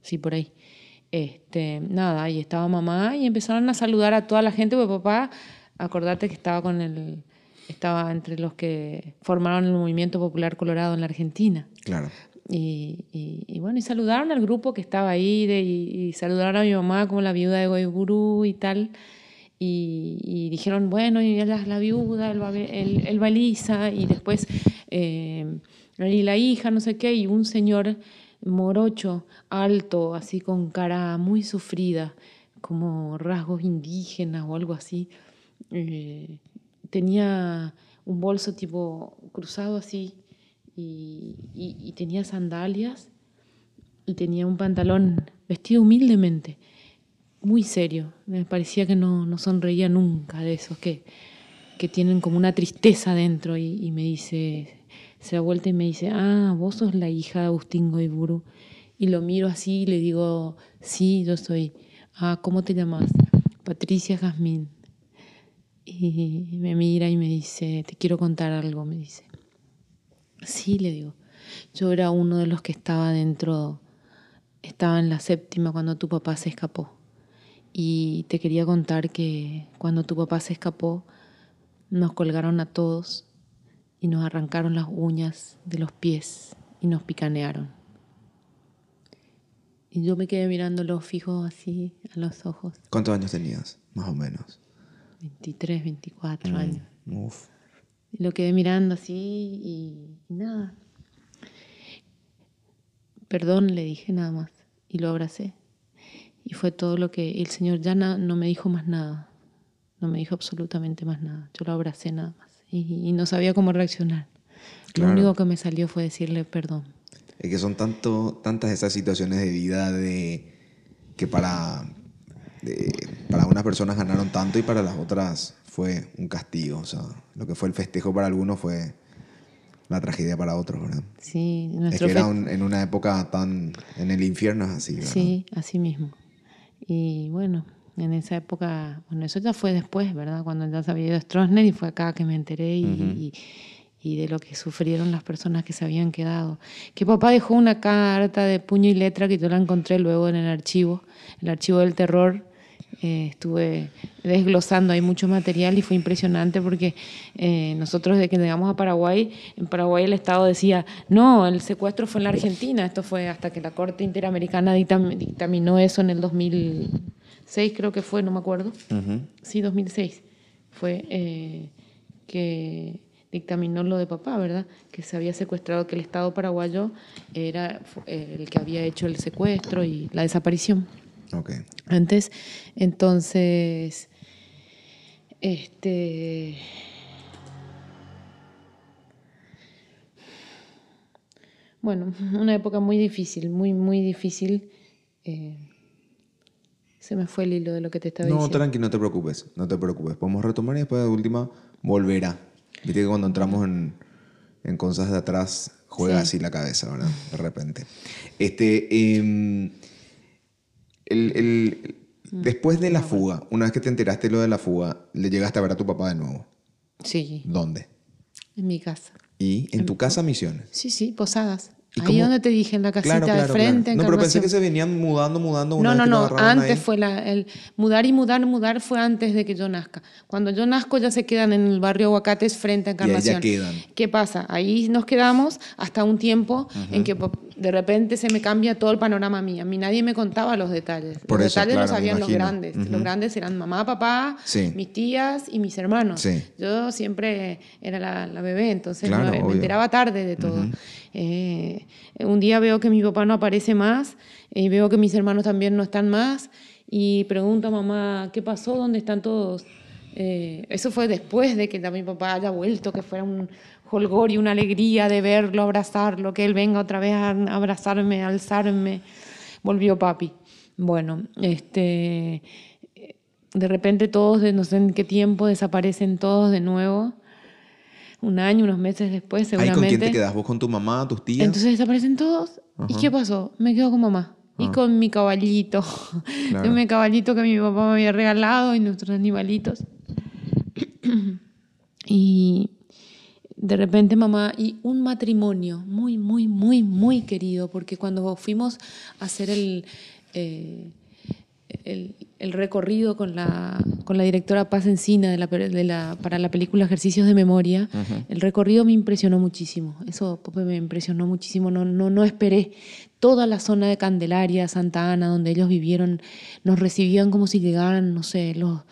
Sí, por ahí. Este, nada, y estaba mamá y empezaron a saludar a toda la gente, porque papá, acordate que estaba con el, estaba entre los que formaron el movimiento popular colorado en la Argentina.
Claro.
Y, y, bueno, y saludaron al grupo que estaba ahí, de, y, saludaron a mi mamá como la viuda de Goigurú y tal. Y, dijeron, bueno, y la, la viuda, el, el, baliza, y después eh, y la hija, no sé qué, y un señor morocho, alto, así con cara muy sufrida, como rasgos indígenas o algo así. Eh, tenía un bolso tipo cruzado así y, tenía sandalias y tenía un pantalón vestido humildemente, muy serio. Me parecía que no, no sonreía nunca de esos que, que tienen como una tristeza dentro y, me dice, se da vuelta y me dice, ah, vos sos la hija de Agustín Goiburu. Y lo miro así y le digo, sí, yo soy. Ah, ¿cómo te llamas? Patricia Jazmín. Y me mira y me dice, te quiero contar algo, me dice. Sí, le digo. Yo era uno de los que estaba dentro, estaba en la séptima cuando tu papá se escapó. Y te quería contar que cuando tu papá se escapó, nos colgaron a todos y nos arrancaron las uñas de los pies y nos picanearon. Y yo me quedé mirándolo fijo así a los ojos.
¿Cuántos años tenías, más o menos?
23, 24 mm, años. Uf. Y lo quedé mirando así y, nada. Perdón, le dije nada más. Y lo abracé. Y fue todo lo que el Señor ya no, me dijo más nada. No me dijo absolutamente más nada. Yo lo abracé nada más. Y, no sabía cómo reaccionar. Lo único que me salió fue decirle perdón.
Es que son tanto, tantas esas situaciones de vida de que para, para unas personas ganaron tanto y para las otras fue un castigo. O sea, lo que fue el festejo para algunos fue la tragedia para otros, ¿verdad?
Sí,
nuestro es que era en una época tan. En el infierno es así, ¿verdad?
Sí, así mismo. Y bueno, en esa época. Bueno, eso ya fue después, ¿verdad? Cuando ya se había ido Stroessner y fue acá que me enteré y, y, de lo que sufrieron las personas que se habían quedado. Que papá dejó una carta de puño y letra que yo la encontré luego en el archivo, el archivo del terror eh, estuve desglosando, hay mucho material y fue impresionante porque eh, nosotros desde que llegamos a Paraguay, en Paraguay el Estado decía, no, el secuestro fue en la Argentina, esto fue hasta que la Corte Interamericana dictaminó eso en el 2006, creo que fue, no me acuerdo. Sí, 2006. Fue eh, que dictaminó lo de papá, ¿verdad? Que se había secuestrado, que el Estado paraguayo era el que había hecho el secuestro y la desaparición. Antes, entonces, este... Bueno, una época muy difícil, muy, muy difícil. Eh, se me fue el hilo de lo que te estaba diciendo.
No, tranqui, no te preocupes, no te preocupes. Podemos retomar y después de última volverá. Viste que cuando entramos en, en cosas de atrás juega así la cabeza, ¿verdad? De repente. Este, em, el, mm. después de la fuga, una vez que te enteraste de lo de la fuga, le llegaste a ver a tu papá de nuevo.
Sí.
¿Dónde?
En mi casa.
¿Y en, tu casa Misiones?
Sí, sí, Posadas. Ahí donde te dije, en la casita de frente.
no, pero pensé que se venían mudando, mudando. Una
no, no, no. Antes fue la, el mudar y mudar, mudar fue antes de que yo nazca. Cuando yo nazco ya se quedan en el barrio Aguacates frente a Encarnación.
Y ya quedan.
¿Qué pasa? Ahí nos quedamos hasta un tiempo en que de repente se me cambia todo el panorama mío. A mí nadie me contaba los detalles. los detalles los sabían los grandes. Los grandes eran mamá, papá, mis tías y mis hermanos. Yo siempre era la, bebé, entonces me, enteraba tarde de todo. Eh, un día veo que mi papá no aparece más y veo que mis hermanos también no están más y pregunto a mamá, ¿qué pasó? ¿Dónde están todos? Eh, eso fue después de que mi papá haya vuelto, que fuera un holgor y una alegría de verlo, abrazarlo, que él venga otra vez a abrazarme, a alzarme. Volvió papi. Bueno, este, de repente todos, no sé en qué tiempo, desaparecen todos de nuevo un año, unos meses después, seguramente.
¿Ahí con quién te quedas? ¿Vos con tu mamá, tus tías?
Entonces desaparecen todos. ¿Y qué pasó? Me quedo con mamá. Y con mi caballito. <laughs>
Claro.
mi caballito que mi papá me había regalado y nuestros animalitos. <clears throat> y de repente mamá y un matrimonio muy, muy, muy, muy querido, porque cuando fuimos a hacer el, eh, el, el recorrido con la, con la directora Paz Encina de la, de la- para la película Ejercicios de Memoria, el recorrido me impresionó muchísimo. Eso Pope, me impresionó muchísimo. No, no, no esperé. Toda la zona de Candelaria, Santa Ana, donde ellos vivieron, nos recibían como si llegaran, no sé, los,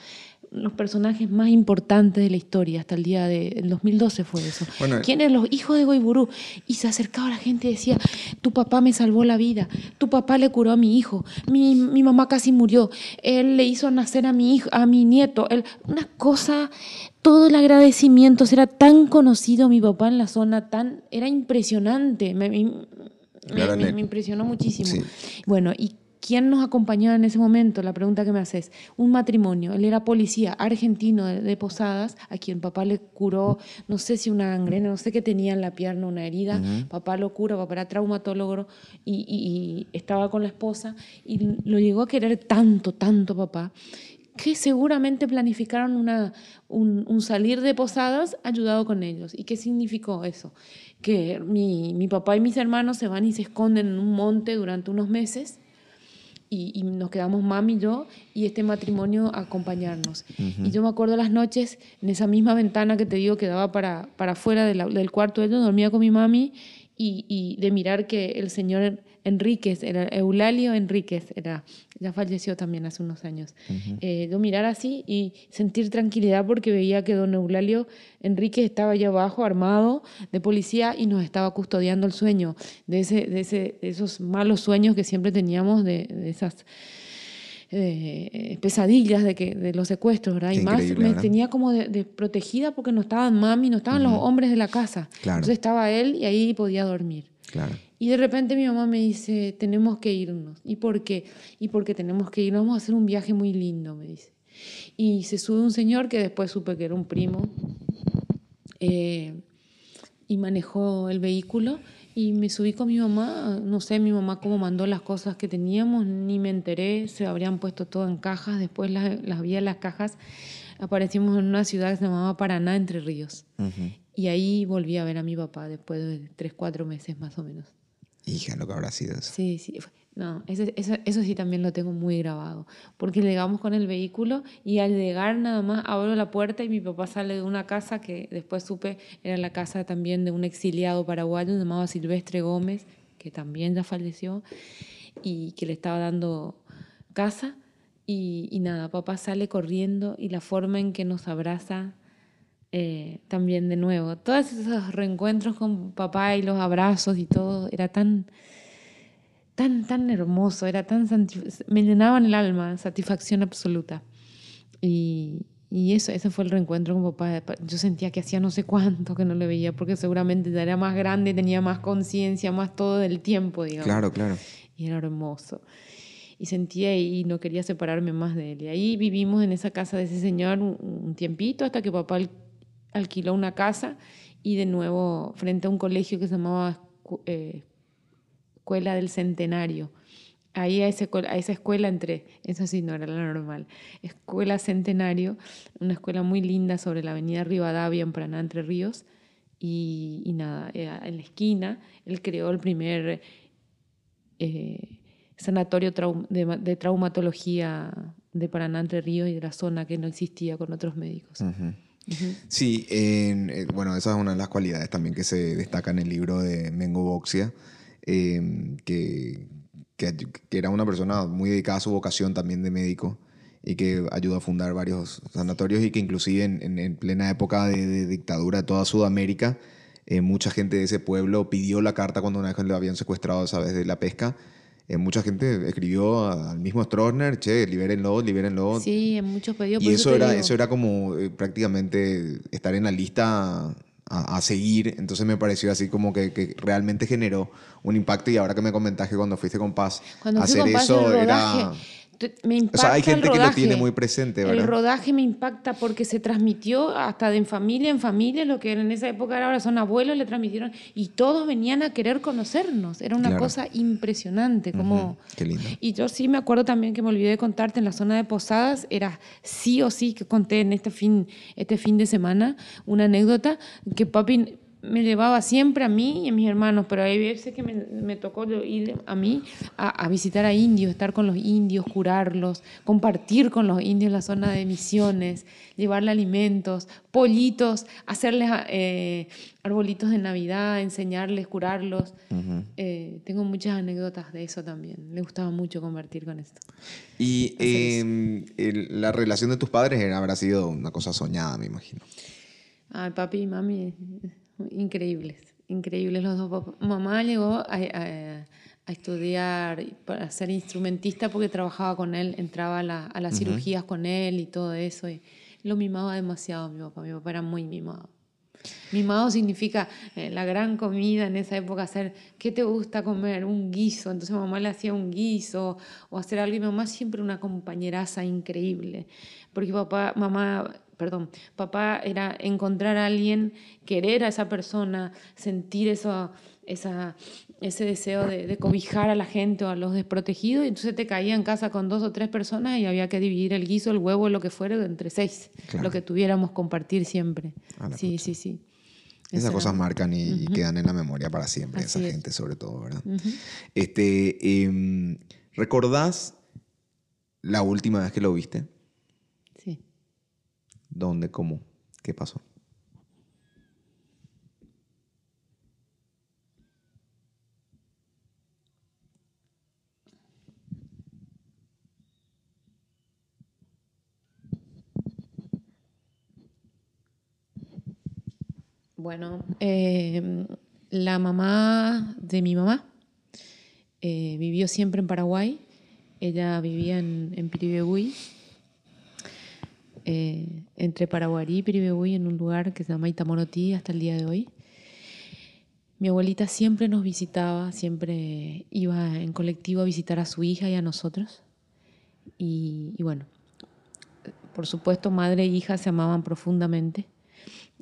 los personajes más importantes de la historia hasta el día de... El 2012 fue eso.
Bueno,
¿Quiénes? Los hijos de Goiburú. Y se acercaba la gente y decía, tu papá me salvó la vida, tu papá le curó a mi hijo, mi, mi mamá casi murió, él le hizo nacer a mi hijo, a mi nieto. Él, una cosa, todo el agradecimiento, era tan conocido mi papá en la zona, tan, era impresionante. Me, me- me impresionó muchísimo.
Sí.
Bueno, ¿y quién nos acompañaba en ese momento? La pregunta que me haces. Un matrimonio. Él era policía argentino de, de Posadas, a quien papá le curó, no sé si una gangrena, no sé qué tenía en la pierna, una herida. Papá lo cura, papá era traumatólogo y, y- y estaba con la esposa y lo llegó a querer tanto, tanto papá que seguramente planificaron una, un, un salir de posadas ayudado con ellos. ¿Y qué significó eso? Que mi, mi papá y mis hermanos se van y se esconden en un monte durante unos meses y, y nos quedamos mami y yo y este matrimonio a acompañarnos. Y yo me acuerdo las noches en esa misma ventana que te digo que daba para, para afuera de la- del cuarto de ellos, dormía con mi mami y, y de mirar que el señor Enríquez, era Eulalio Enríquez, era, ya falleció también hace unos años. Eh, yo mirar así y sentir tranquilidad porque veía que don Eulalio Enríquez estaba allá abajo armado de policía y nos estaba custodiando el sueño, de, ese, de, ese, de esos malos sueños que siempre teníamos, de, de esas eh, pesadillas de, que, de los secuestros, ¿verdad?
Qué
y más me
¿verdad?
tenía como de, de protegida porque no estaban mami, no estaban los hombres de la casa.
Claro.
Entonces estaba él y ahí podía dormir.
Claro.
Y de repente mi mamá me dice, tenemos que irnos. ¿Y por qué? Y porque tenemos que irnos, vamos a hacer un viaje muy lindo, me dice. Y se sube un señor que después supe que era un primo eh, y manejó el vehículo y me subí con mi mamá, no sé mi mamá cómo mandó las cosas que teníamos, ni me enteré, se habrían puesto todo en cajas, después las, las vi en las cajas, aparecimos en una ciudad que se llamaba Paraná, Entre Ríos.
Ujú.
Y ahí volví a ver a mi papá después de tres, cuatro meses más o menos.
Hija, lo que habrá sido eso.
Sí, sí. No, eso, eso, eso sí también lo tengo muy grabado. Porque llegamos con el vehículo y al llegar nada más abro la puerta y mi papá sale de una casa que después supe era la casa también de un exiliado paraguayo llamado Silvestre Gómez, que también ya falleció y que le estaba dando casa. Y, y nada, papá sale corriendo y la forma en que nos abraza eh, también de nuevo. Todos esos reencuentros con papá y los abrazos y todo, era tan, tan, tan hermoso, era tan me llenaban el alma, satisfacción absoluta. Y, y eso, ese fue el reencuentro con papá. Yo sentía que hacía no sé cuánto que no le veía, porque seguramente ya era más grande, tenía más conciencia, más todo del tiempo, digamos.
Claro, claro.
Y era hermoso. Y sentía y no quería separarme más de él. Y ahí vivimos en esa casa de ese señor un, tiempito hasta que papá alquiló una casa y de nuevo frente a un colegio que se llamaba eh, Escuela del Centenario. Ahí a, esa escuela entré, eso sí, no era la normal. Escuela Centenario, una escuela muy linda sobre la avenida Rivadavia en Paraná, Entre Ríos. Y, nada, eh, en la esquina, él creó el primer eh, sanatorio de, ma- de traumatología de Paraná, Entre Ríos y de la zona que no existía con otros médicos.
Sí, eh, bueno, esa es una de las cualidades también que se destaca en el libro de Mengo Boxia, eh, que, era una persona muy dedicada a su vocación también de médico y que ayudó a fundar varios sanatorios y que inclusive en, en- en plena época de, dictadura de toda Sudamérica, eh, mucha gente de ese pueblo pidió la carta cuando una vez le habían secuestrado, ¿sabes?, de la pesca. Eh, mucha gente escribió al mismo Stroessner, che, libérenlo, libérenlo.
Sí, en muchos pedidos.
Y
por
eso era,
digo.
eso era como eh, prácticamente estar en la lista a, a seguir. Entonces me pareció así como que, que realmente generó un impacto. Y ahora que me comentaste cuando fuiste con Paz,
Cuando
hacer
con Paz
eso era.
Me impacta
O sea, hay
el
gente que lo tiene muy presente,
El
¿verdad?
rodaje me impacta porque se transmitió hasta de en familia en familia, lo que en esa época era ahora son abuelos, le transmitieron y todos venían a querer conocernos. Era una
Claro.
cosa impresionante. Como,
qué lindo.
Y yo sí me acuerdo también que me olvidé de contarte en la zona de Posadas, era sí o sí que conté en este fin, este fin de semana una anécdota que papi me llevaba siempre a mí y a mis hermanos, pero hay veces que me, me tocó ir a mí a, a visitar a indios, estar con los indios, curarlos, compartir con los indios la zona de misiones, llevarle alimentos, pollitos, hacerles eh, arbolitos de Navidad, enseñarles, curarlos. Eh, tengo muchas anécdotas de eso también. Le gustaba mucho compartir con esto.
Y eh, el- la relación de tus padres habrá sido una cosa soñada, me imagino.
Ay, papi y mami, increíbles, increíbles los dos. Mamá llegó a, a- a estudiar para ser instrumentista porque trabajaba con él, entraba a, la- a las cirugías con él y todo eso. Y lo mimaba demasiado mi papá, mi papá era muy mimado. Mimado significa eh, la gran comida en esa época, hacer, ¿qué te gusta comer? Un guiso. Entonces mamá le hacía un guiso o hacer algo y mamá siempre una compañeraza increíble. Porque papá, mamá, perdón, papá era encontrar a alguien, querer a esa persona, sentir eso, esa, ese deseo de, de cobijar a la gente o a los desprotegidos y entonces te caía en casa con dos o tres personas y había que dividir el guiso, el huevo, lo que fuera, entre seis,
Claro.
lo que tuviéramos compartir siempre. Sí, sí, sí.
Esas
Esa-
cosas marcan y, quedan en la memoria para siempre,
Así
esa
es.
gente sobre todo, ¿verdad? Este, em, ¿Recordás la última vez que lo viste? ¿Dónde? ¿Cómo? ¿Qué pasó?
Bueno, eh, la mamá de mi mamá eh, vivió siempre en Paraguay. Ella vivía en, en Piribebuy, eh, entre Paraguarí y Piribebuy, en un lugar que se llama Itamorotí hasta el día de hoy. Mi abuelita siempre nos visitaba, siempre iba en colectivo a visitar a su hija y a nosotros. Y, y bueno, por supuesto, madre e hija se amaban profundamente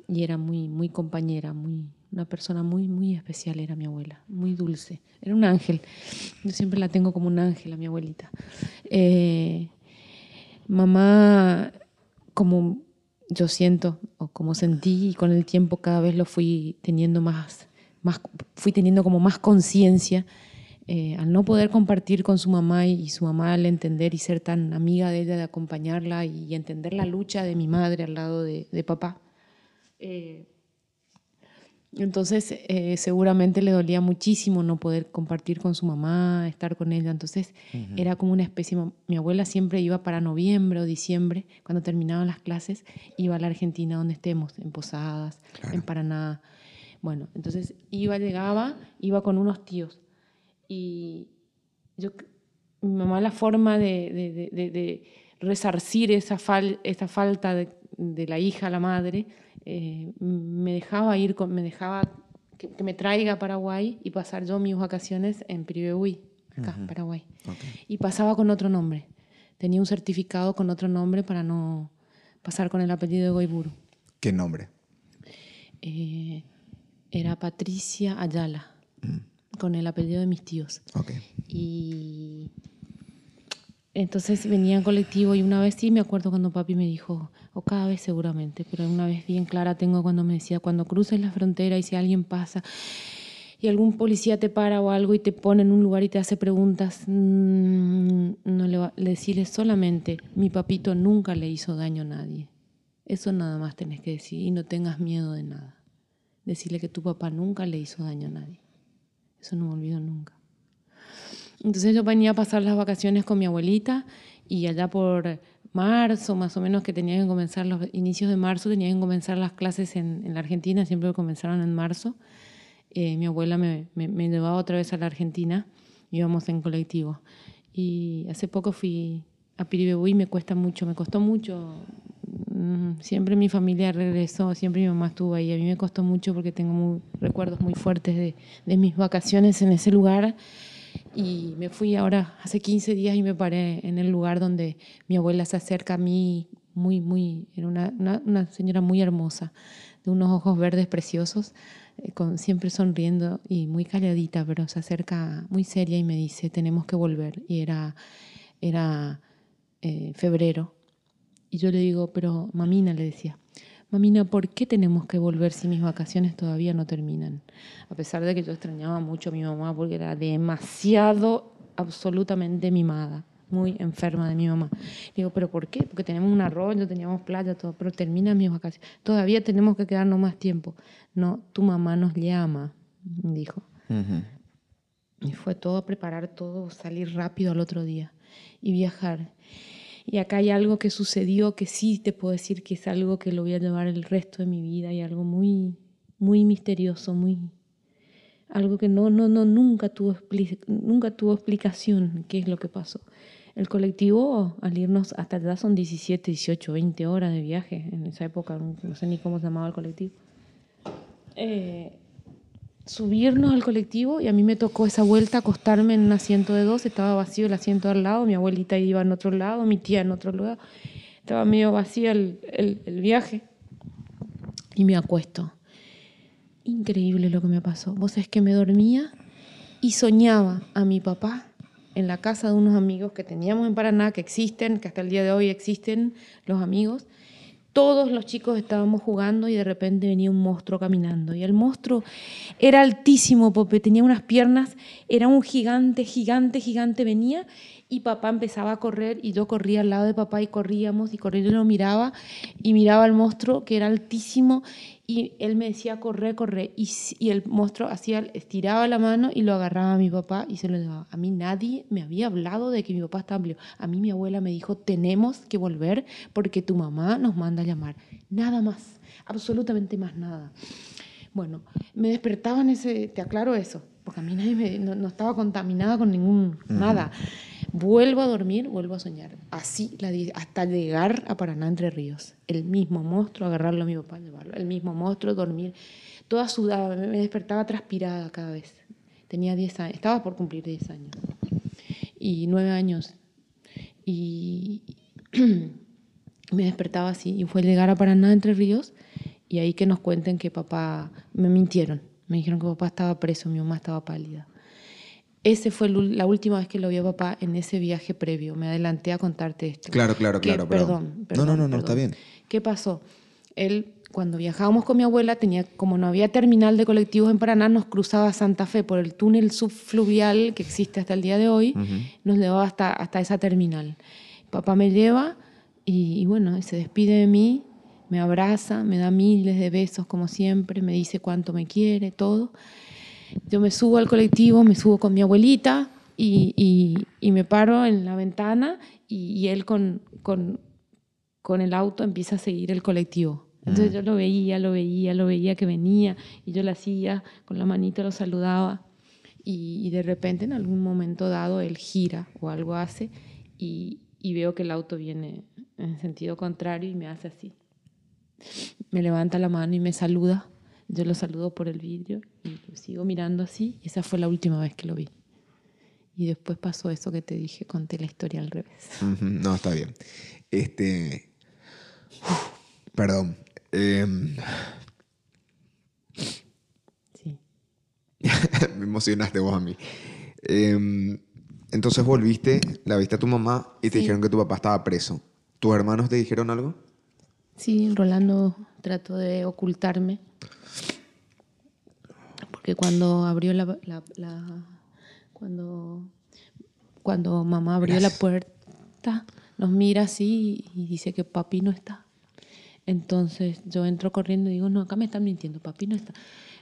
y era muy, muy compañera, muy, una persona muy, muy especial era mi abuela, muy dulce. Era un ángel. Yo siempre la tengo como un ángel a mi abuelita. Eh, mamá, como yo siento, o como sentí, y con el tiempo cada vez lo fui teniendo más, más fui teniendo como más conciencia. eh, al no poder compartir con su mamá y, su mamá al entender y ser tan amiga de ella, de acompañarla y entender la lucha de mi madre al lado de, de papá, eh, entonces, eh, seguramente le dolía muchísimo no poder compartir con su mamá, estar con ella. Entonces, era como una especie. Mi abuela siempre iba para noviembre o diciembre, cuando terminaban las clases, iba a la Argentina donde estemos, en Posadas, en Paraná. Bueno, entonces iba, llegaba, iba con unos tíos. Y yo, mi mamá, la forma de, de- de- de- de resarcir esa, fal- esa falta de, de la hija a la madre, eh, me dejaba ir, con, me dejaba que, que me traiga a Paraguay y pasar yo mis vacaciones en Piribebuy, acá, Paraguay.
Ok.
Y pasaba con otro nombre. Tenía un certificado con otro nombre para no pasar con el apellido de Goiburu.
¿Qué nombre?
Eh, era Patricia Ayala, con el apellido de mis tíos.
Ok.
Y entonces venía en colectivo y una vez sí me acuerdo cuando papi me dijo, o cada vez seguramente, pero una vez bien clara tengo cuando me decía, cuando cruces la frontera y si alguien pasa y algún policía te para o algo y te pone en un lugar y te hace preguntas, mm, no le, va- le decirle solamente, mi papito nunca le hizo daño a nadie. Eso nada más tenés que decir y no tengas miedo de nada. Decirle que tu papá nunca le hizo daño a nadie. Eso no me olvido nunca. Entonces yo venía a pasar las vacaciones con mi abuelita y allá por marzo, más o menos, que tenían que comenzar los inicios de marzo, tenían que comenzar las clases en, en la Argentina, siempre comenzaron en marzo. Eh, mi abuela me, me- me llevaba otra vez a la Argentina, íbamos en colectivo. Y hace poco fui a Piribebuy y me cuesta mucho, me costó mucho. Mm, Siempre mi familia regresó, siempre mi mamá estuvo ahí. A mí me costó mucho porque tengo muy- recuerdos muy fuertes de, de mis vacaciones en ese lugar Y me fui ahora hace 15 días y me paré en el lugar donde mi abuela se acerca a mí, muy, muy, era una, una, una señora muy hermosa, de unos ojos verdes preciosos, eh, con, siempre sonriendo y muy calladita, pero se acerca muy seria y me dice, tenemos que volver. Y era, era eh, febrero. Y yo le digo, pero mamina, le decía, mamina, ¿por qué tenemos que volver si mis vacaciones todavía no terminan? A pesar de que yo extrañaba mucho a mi mamá porque era demasiado, absolutamente mimada, muy enferma de mi mamá. Digo, ¿pero por qué? Porque tenemos un arroyo, teníamos playa, todo, pero terminan mis vacaciones. Todavía tenemos que quedarnos más tiempo. No, tu mamá nos llama, dijo. Y fue todo preparar todo, salir rápido al otro día y viajar. Y acá hay algo que sucedió que sí te puedo decir que es algo que lo voy a llevar el resto de mi vida y algo muy, muy misterioso, muy algo que no, no, no, nunca tuvo, nunca tuvo explicación qué es lo que pasó. El colectivo, al irnos hasta allá, son 17, 18, 20 horas de viaje. En esa época, no sé ni cómo se llamaba el colectivo. Eh, subirnos al colectivo y a mí me tocó esa vuelta acostarme en un asiento de dos, estaba vacío el asiento al lado, mi abuelita iba en otro lado, mi tía en otro lugar, estaba medio vacío el, el, viaje y me acuesto. Increíble lo que me pasó. Vos es que me dormía y soñaba a mi papá en la casa de unos amigos que teníamos en Paraná, que existen, que hasta el día de hoy existen los amigos, todos los chicos estábamos jugando y de repente venía un monstruo caminando. Y el monstruo era altísimo, porque tenía unas piernas, era un gigante, gigante, gigante, venía y papá empezaba a correr y yo corría al lado de papá y corríamos y corría, yo lo miraba y miraba al monstruo que era altísimo y él me decía corre, corre y, el monstruo hacía, estiraba la mano y lo agarraba a mi papá y se lo llevaba. A mí nadie me había hablado de que mi papá estaba amplio. A mí mi abuela me dijo tenemos que volver porque tu mamá nos manda a llamar. Nada más, absolutamente más nada. Bueno, me despertaba en ese, te aclaro eso, porque a mí nadie me, no, no, estaba contaminada con ningún, uh -huh. nada. Vuelvo a dormir, vuelvo a soñar. Así la, hasta llegar a Paraná Entre Ríos. El mismo monstruo, agarrarlo a mi papá, llevarlo. El mismo monstruo, dormir. Toda sudada, me despertaba transpirada cada vez. Tenía 10 años, estaba por cumplir 10 años. Y 9 años. Y <clears throat> me despertaba así. Y fue llegar a Paraná Entre Ríos y ahí que nos cuenten que papá, me mintieron. Me dijeron que papá estaba preso, mi mamá estaba pálida. Ese fue la última vez que lo vi a papá en ese viaje previo. Me adelanté a contarte esto.
Claro, claro,
que,
claro.
Perdón, perdón,
No, no, no, no, está bien.
¿Qué pasó? Él, cuando viajábamos con mi abuela, tenía, como no había terminal de colectivos en Paraná, nos cruzaba Santa Fe por el túnel subfluvial que existe hasta el día de hoy, uh -huh. nos llevaba hasta, hasta esa terminal. Papá me lleva y, y bueno, se despide de mí, me abraza, me da miles de besos como siempre, me dice cuánto me quiere, todo. Yo me subo al colectivo, me subo con mi abuelita y, y, y me paro en la ventana y, y él con, con, con, el auto empieza a seguir el colectivo. Entonces yo lo veía, lo veía, lo veía que venía y yo lo hacía, con la manita lo saludaba y, de repente en algún momento dado él gira o algo hace y, veo que el auto viene en sentido contrario y me hace así. Me levanta la mano y me saluda yo lo saludo por el vidrio y lo sigo mirando así. Y esa fue la última vez que lo vi. Y después pasó eso que te dije, conté la historia al revés.
Uh -huh. No, está bien. Este. Uf, perdón. Eh...
Sí. <laughs>
Me emocionaste vos a mí. Eh... Entonces volviste, la viste a tu mamá y te sí. dijeron que tu papá estaba preso. ¿Tus hermanos te dijeron algo?
Sí, Rolando trató de ocultarme. Porque cuando abrió la, la, la, cuando cuando mamá abrió Gracias. la puerta nos mira así y dice que papi no está. Entonces yo entro corriendo y digo no acá me están mintiendo papi no está.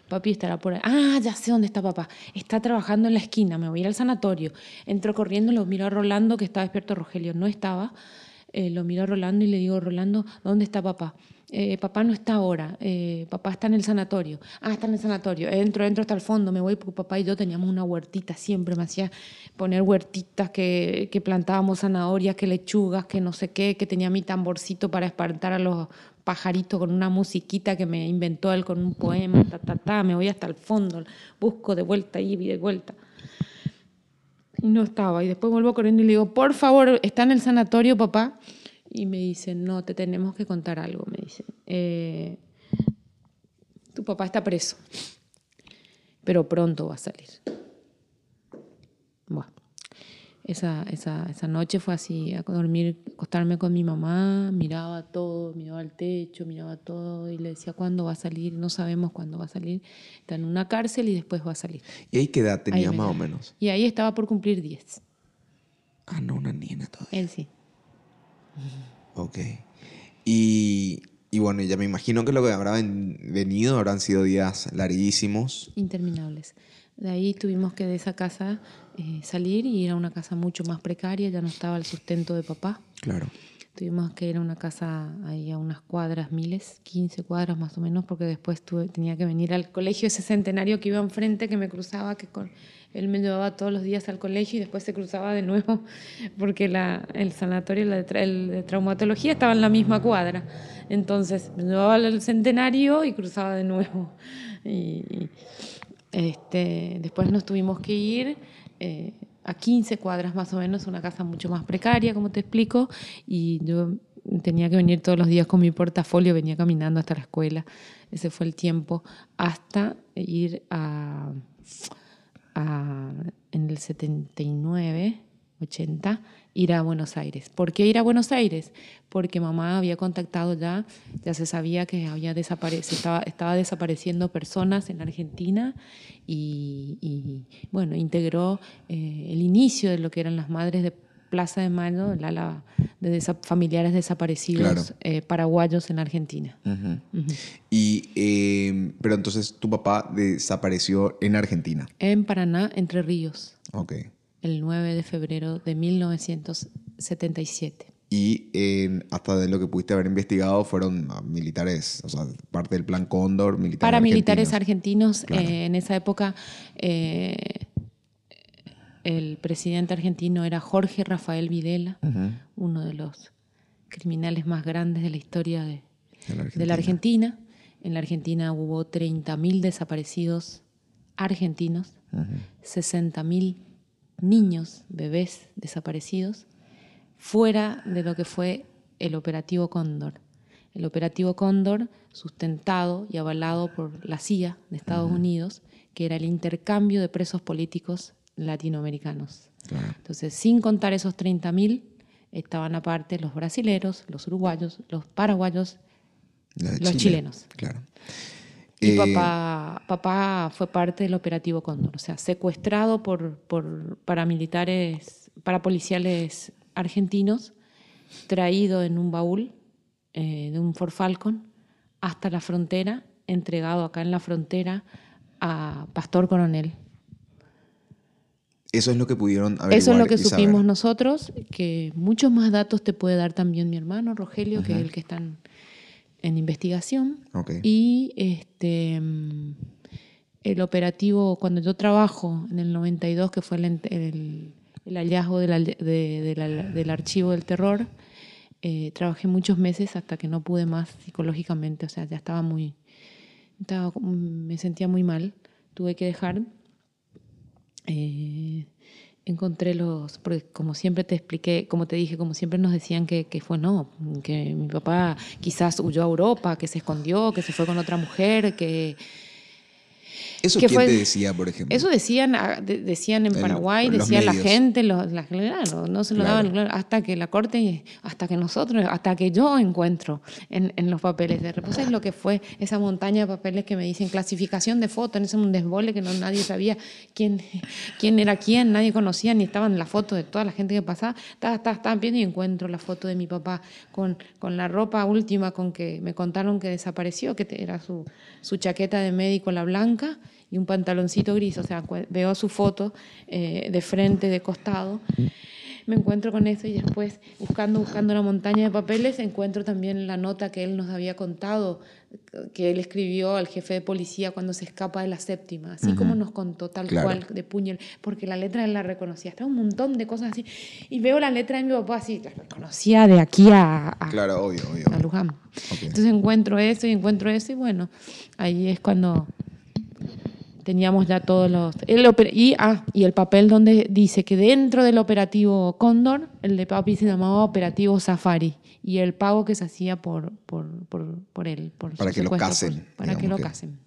Papi estará por ahí ah ya sé dónde está papá. Está trabajando en la esquina me voy a ir al sanatorio entro corriendo lo miro a Rolando que estaba despierto Rogelio no estaba eh, lo miro a Rolando y le digo Rolando dónde está papá eh, papá no está ahora, eh, papá está en el sanatorio. Ah, está en el sanatorio. Entro, entro hasta el fondo, me voy porque papá y yo teníamos una huertita, siempre me hacía poner huertitas que, que plantábamos zanahorias, que lechugas, que no sé qué, que tenía mi tamborcito para espantar a los pajaritos con una musiquita que me inventó él con un poema, ta, ta, ta, me voy hasta el fondo, busco de vuelta y de vuelta. Y no estaba. Y después vuelvo corriendo y le digo, por favor, ¿está en el sanatorio, papá? Y me dicen, no, te tenemos que contar algo, me dicen. Eh, tu papá está preso, pero pronto va a salir. Bueno, esa, esa, esa noche fue así, a dormir, acostarme con mi mamá, miraba todo, miraba al techo, miraba todo y le decía, ¿cuándo va a salir? No sabemos cuándo va a salir. Está en una cárcel y después va a salir.
¿Y ahí qué edad tenías
Ahí
más o menos?
Y ahí estaba por cumplir 10.
Ah, no, una niña todavía.
Él sí.
Ok. Y, y bueno, ya me imagino que lo que habrá ven- venido habrán sido días larguísimos.
interminables. De ahí tuvimos que de esa casa eh, salir y ir a una casa mucho más precaria, ya no estaba el sustento de papá.
Claro.
Tuvimos que ir a una casa ahí a unas cuadras, miles, 15 cuadras más o menos, porque después tuve, tenía que venir al colegio ese centenario que iba enfrente, que me cruzaba, que con, él me llevaba todos los días al colegio y después se cruzaba de nuevo, <laughs> porque la, el sanatorio la de tra- el de traumatología estaba en la misma cuadra. Entonces me llevaba al centenario y cruzaba de nuevo. <laughs> Y, y, este, después nos tuvimos que ir eh, a 15 cuadras más o menos, una casa mucho más precaria, como te explico, y yo tenía que venir todos los días con mi portafolio, venía caminando hasta la escuela. Ese fue el tiempo hasta ir a, en el 79, 80, ir a Buenos Aires. ¿Por qué ir a Buenos Aires? Porque mamá había contactado ya, ya se sabía que había desapare- se estaba, estaba desapareciendo personas en Argentina y, y, bueno, integró eh, el inicio de lo que eran las madres de Plaza de Mayo, el ala de desa- familiares desaparecidos
Claro.
eh, paraguayos en Argentina.
Y, eh, pero entonces tu papá desapareció en Argentina.
En Paraná, Entre Ríos,
Ok.
El 9 de febrero de 1977.
Y eh, hasta de lo que pudiste haber investigado fueron ah, militares, o sea, parte del plan Cóndor, militares
Paramilitares
argentinos.
argentinos,
Claro.
eh, en esa época eh, el presidente argentino era Jorge Rafael Videla, uno de los criminales más grandes de la historia de,
De la
de la Argentina. En la Argentina hubo 30.000 desaparecidos argentinos,
Ujú.
60.000 niños, bebés desaparecidos, fuera de lo que fue el operativo Cóndor. El operativo Cóndor, sustentado y avalado por la CIA de Estados Unidos, que era el intercambio de presos políticos latinoamericanos.
Claro.
Entonces, sin contar esos 30.000, estaban aparte los brasileros, los uruguayos, los paraguayos Los
Chile.
chilenos.
Claro.
Y
Eh,
papá, papá fue parte del operativo Cóndor, o sea, secuestrado por, por paramilitares, parapoliciales argentinos, traído en un baúl eh, de un Ford Falcon hasta la frontera, entregado acá en la frontera a Pastor Coronel.
Eso es lo que pudieron averiguar
Eso es lo que
saber.
supimos nosotros, que muchos más datos te puede dar también mi hermano Rogelio, que es el que está en, investigación. Y este el operativo, cuando yo trabajo en el 92, que fue el, ent- el- el hallazgo del, al- de- de la- del archivo del terror, eh, trabajé muchos meses hasta que no pude más psicológicamente, o sea, ya estaba muy, estaba- me sentía muy mal, tuve que dejar. Eh, encontré los, porque como siempre te expliqué, como te dije, como siempre nos decían que, que fue no, que mi papá quizás huyó a Europa, que se escondió, que se fue con otra mujer, que
¿Eso
que
quién
fue-
te decía, por ejemplo?
eso decían, ah, de- decían en
En
Paraguay, decía la gente, los, la- claro, no se lo
Claro.
daban claro, hasta que la corte, hasta que nosotros, hasta que yo encuentro en, en los papeles de reposo, es lo que fue esa montaña de papeles que me dicen clasificación de fotos, en ese un desbole que no, nadie sabía quién, quién era quién, nadie conocía, ni estaban las fotos de toda la gente que pasaba, estaba, estaba, estaba viendo y encuentro la foto de mi papá con, con la ropa última con que me contaron que desapareció, que era su, su chaqueta de médico, la blanca, y un pantaloncito gris, o sea, veo su foto eh, de frente, de costado. Me encuentro con eso y después, buscando, buscando la montaña de papeles, encuentro también la nota que él nos había contado, que él escribió al jefe de policía cuando se escapa de la séptima, así como nos contó tal
Claro.
cual de puño, porque la letra él la reconocía. Estaba un montón de cosas así. Y veo la letra de mi papá así, la reconocía de aquí a, a,
Claro, obvio, obvio.
a Luján.
Ok.
Entonces encuentro eso y encuentro eso y bueno, ahí es cuando teníamos ya todos los... El y, ah, y el papel donde dice que dentro del operativo Cóndor, el de papi se llamaba operativo Safari y el pago que se hacía por, por, por, por él. Por
para que lo casen.
para que lo casen.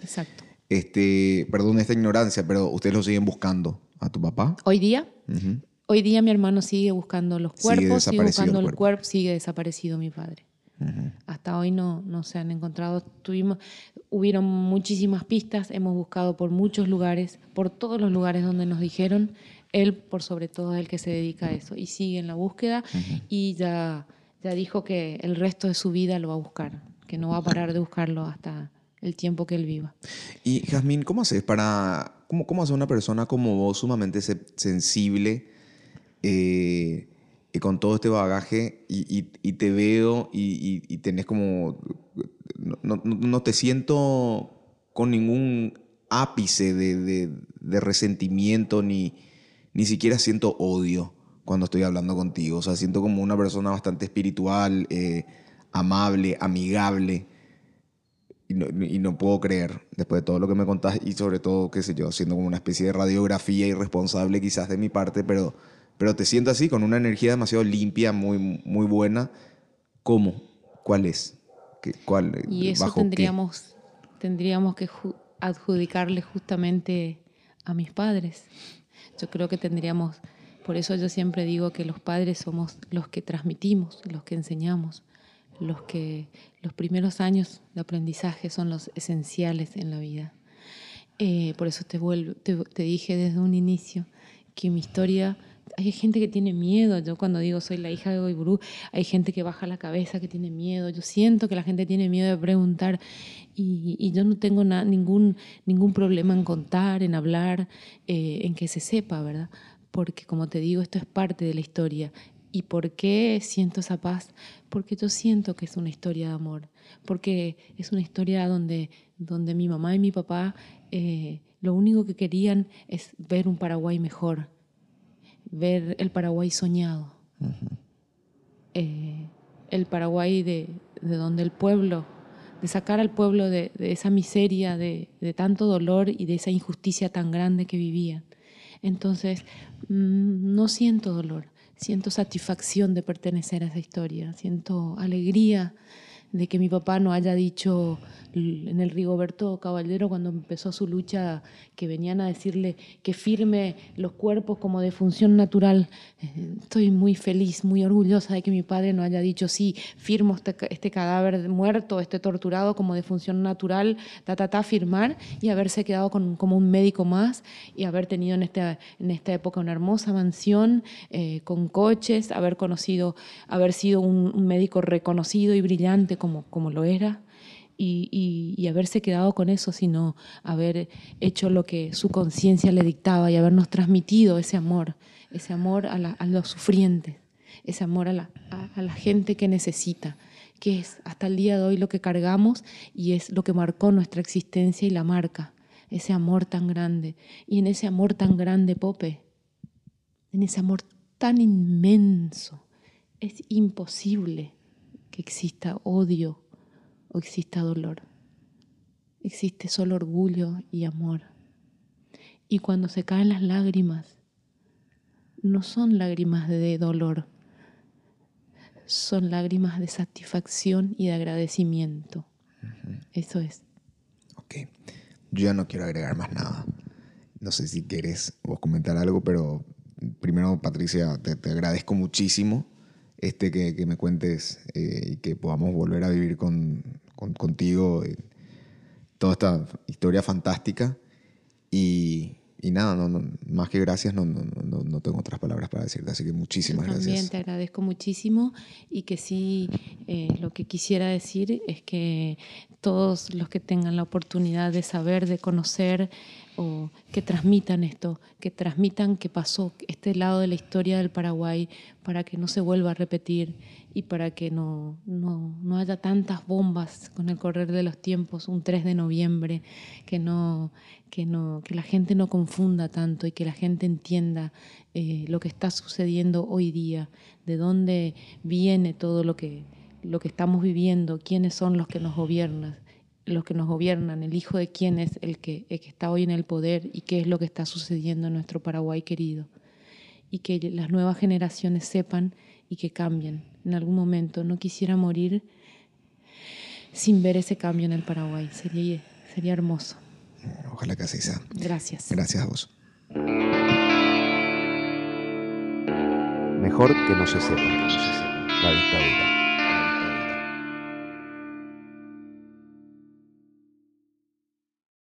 Exacto.
Este, perdón esta ignorancia, pero ustedes lo siguen buscando a tu papá.
Hoy día, hoy día mi hermano sigue buscando los cuerpos, sigue, buscando el cuerpo. sigue desaparecido mi padre. Hasta hoy no, no se han encontrado. Tuvimos, hubieron muchísimas pistas, hemos buscado por muchos lugares, por todos los lugares donde nos dijeron, él por sobre todo es el que se dedica a eso y sigue en la búsqueda y ya, ya dijo que el resto de su vida lo va a buscar, que no va a parar de buscarlo hasta el tiempo que él viva.
Y Jazmín, ¿cómo haces para, cómo, cómo hace una persona como vos sumamente sensible? Eh, y con todo este bagaje y, te veo y, tenés como, no, te siento con ningún ápice de, resentimiento ni, ni siquiera siento odio cuando estoy hablando contigo. O sea, siento como una persona bastante espiritual, eh, amable, amigable. Y no, y no, puedo creer, después de todo lo que me contás, y sobre todo, qué sé yo, siendo como una especie de radiografía irresponsable quizás de mi parte, pero pero te siento así, con una energía demasiado limpia, muy, muy buena. ¿Cómo? ¿Cuál es? ¿Qué, cuál,
y eso tendríamos, tendríamos que adjudicarle justamente a mis padres. Yo creo que tendríamos, por eso yo siempre digo que los padres somos los que transmitimos, los que enseñamos, los que los primeros años de aprendizaje son los esenciales en la vida. Eh, por eso te, vuelvo, te dije desde un inicio que mi historia hay gente que tiene miedo. Yo cuando digo soy la hija de Goiburú, hay gente que baja la cabeza, que tiene miedo. Yo siento que la gente tiene miedo de preguntar y, yo no tengo ningún, ningún problema en contar, en hablar, eh, en que se sepa, ¿verdad? Porque como te digo, esto es parte de la historia. ¿Y por qué siento esa paz? Porque yo siento que es una historia de amor, porque es una historia donde, donde mi mamá y mi papá eh, lo único que querían es ver un Paraguay mejor ver el Paraguay soñado, eh, el Paraguay de, donde el pueblo, de sacar al pueblo de, esa miseria, de, tanto dolor y de esa injusticia tan grande que vivían. Entonces, mm, no siento dolor, siento satisfacción de pertenecer a esa historia, siento alegría de que mi papá no haya dicho en el Rigoberto Caballero cuando empezó su lucha que venían a decirle que firme los cuerpos como de función natural. Estoy muy feliz, muy orgullosa de que mi padre no haya dicho sí, firmo este, este cadáver muerto, este torturado como de función natural, ta, ta, ta, firmar y haberse quedado como un médico más y haber tenido en esta, en esta época una hermosa mansión eh, con coches, haber conocido, haber sido un médico reconocido y brillante como, como lo era y, haberse quedado con eso, sino haber hecho lo que su conciencia le dictaba y habernos transmitido ese amor, ese amor a, los sufrientes, ese amor a la, a la gente que necesita que es hasta el día de hoy lo que cargamos y es lo que marcó nuestra existencia y la marca, ese amor tan grande. Y en ese amor tan grande, Pope, en ese amor tan inmenso, es imposible que exista odio, o exista dolor. Existe solo orgullo y amor. Y cuando se caen las lágrimas, no son lágrimas de dolor, son lágrimas de satisfacción y de agradecimiento. Eso es.
Ok. Yo ya no quiero agregar más nada. No sé si quieres vos comentar algo, pero primero, Patricia, te, agradezco muchísimo este, que, me cuentes eh, y que podamos volver a vivir con, contigo toda esta historia fantástica. Y, y nada, no, más que gracias, no, no, tengo otras palabras para decirte, así que muchísimas
Yo
también
te agradezco muchísimo y que sí, eh, lo que quisiera decir es que todos los que tengan la oportunidad de saber, de conocer, o que transmitan esto, que transmitan que pasó este lado de la historia del Paraguay para que no se vuelva a repetir y para que no, no, no, haya tantas bombas con el correr de los tiempos, un 3 de noviembre, que, no, que, no, que la gente no confunda tanto y que la gente entienda eh, lo que está sucediendo hoy día, de dónde viene todo lo que, lo que estamos viviendo, quiénes son los que nos gobiernan los que nos gobiernan, el hijo de quién es el que, el que está hoy en el poder y qué es lo que está sucediendo en nuestro Paraguay querido. Y que las nuevas generaciones sepan y que cambien en algún momento. No quisiera morir sin ver ese cambio en el Paraguay. Sería, sería hermoso.
Ojalá que así sea.
Gracias.
Gracias a vos.
Mejor que no se sepa, que no se sepa. La dictadura.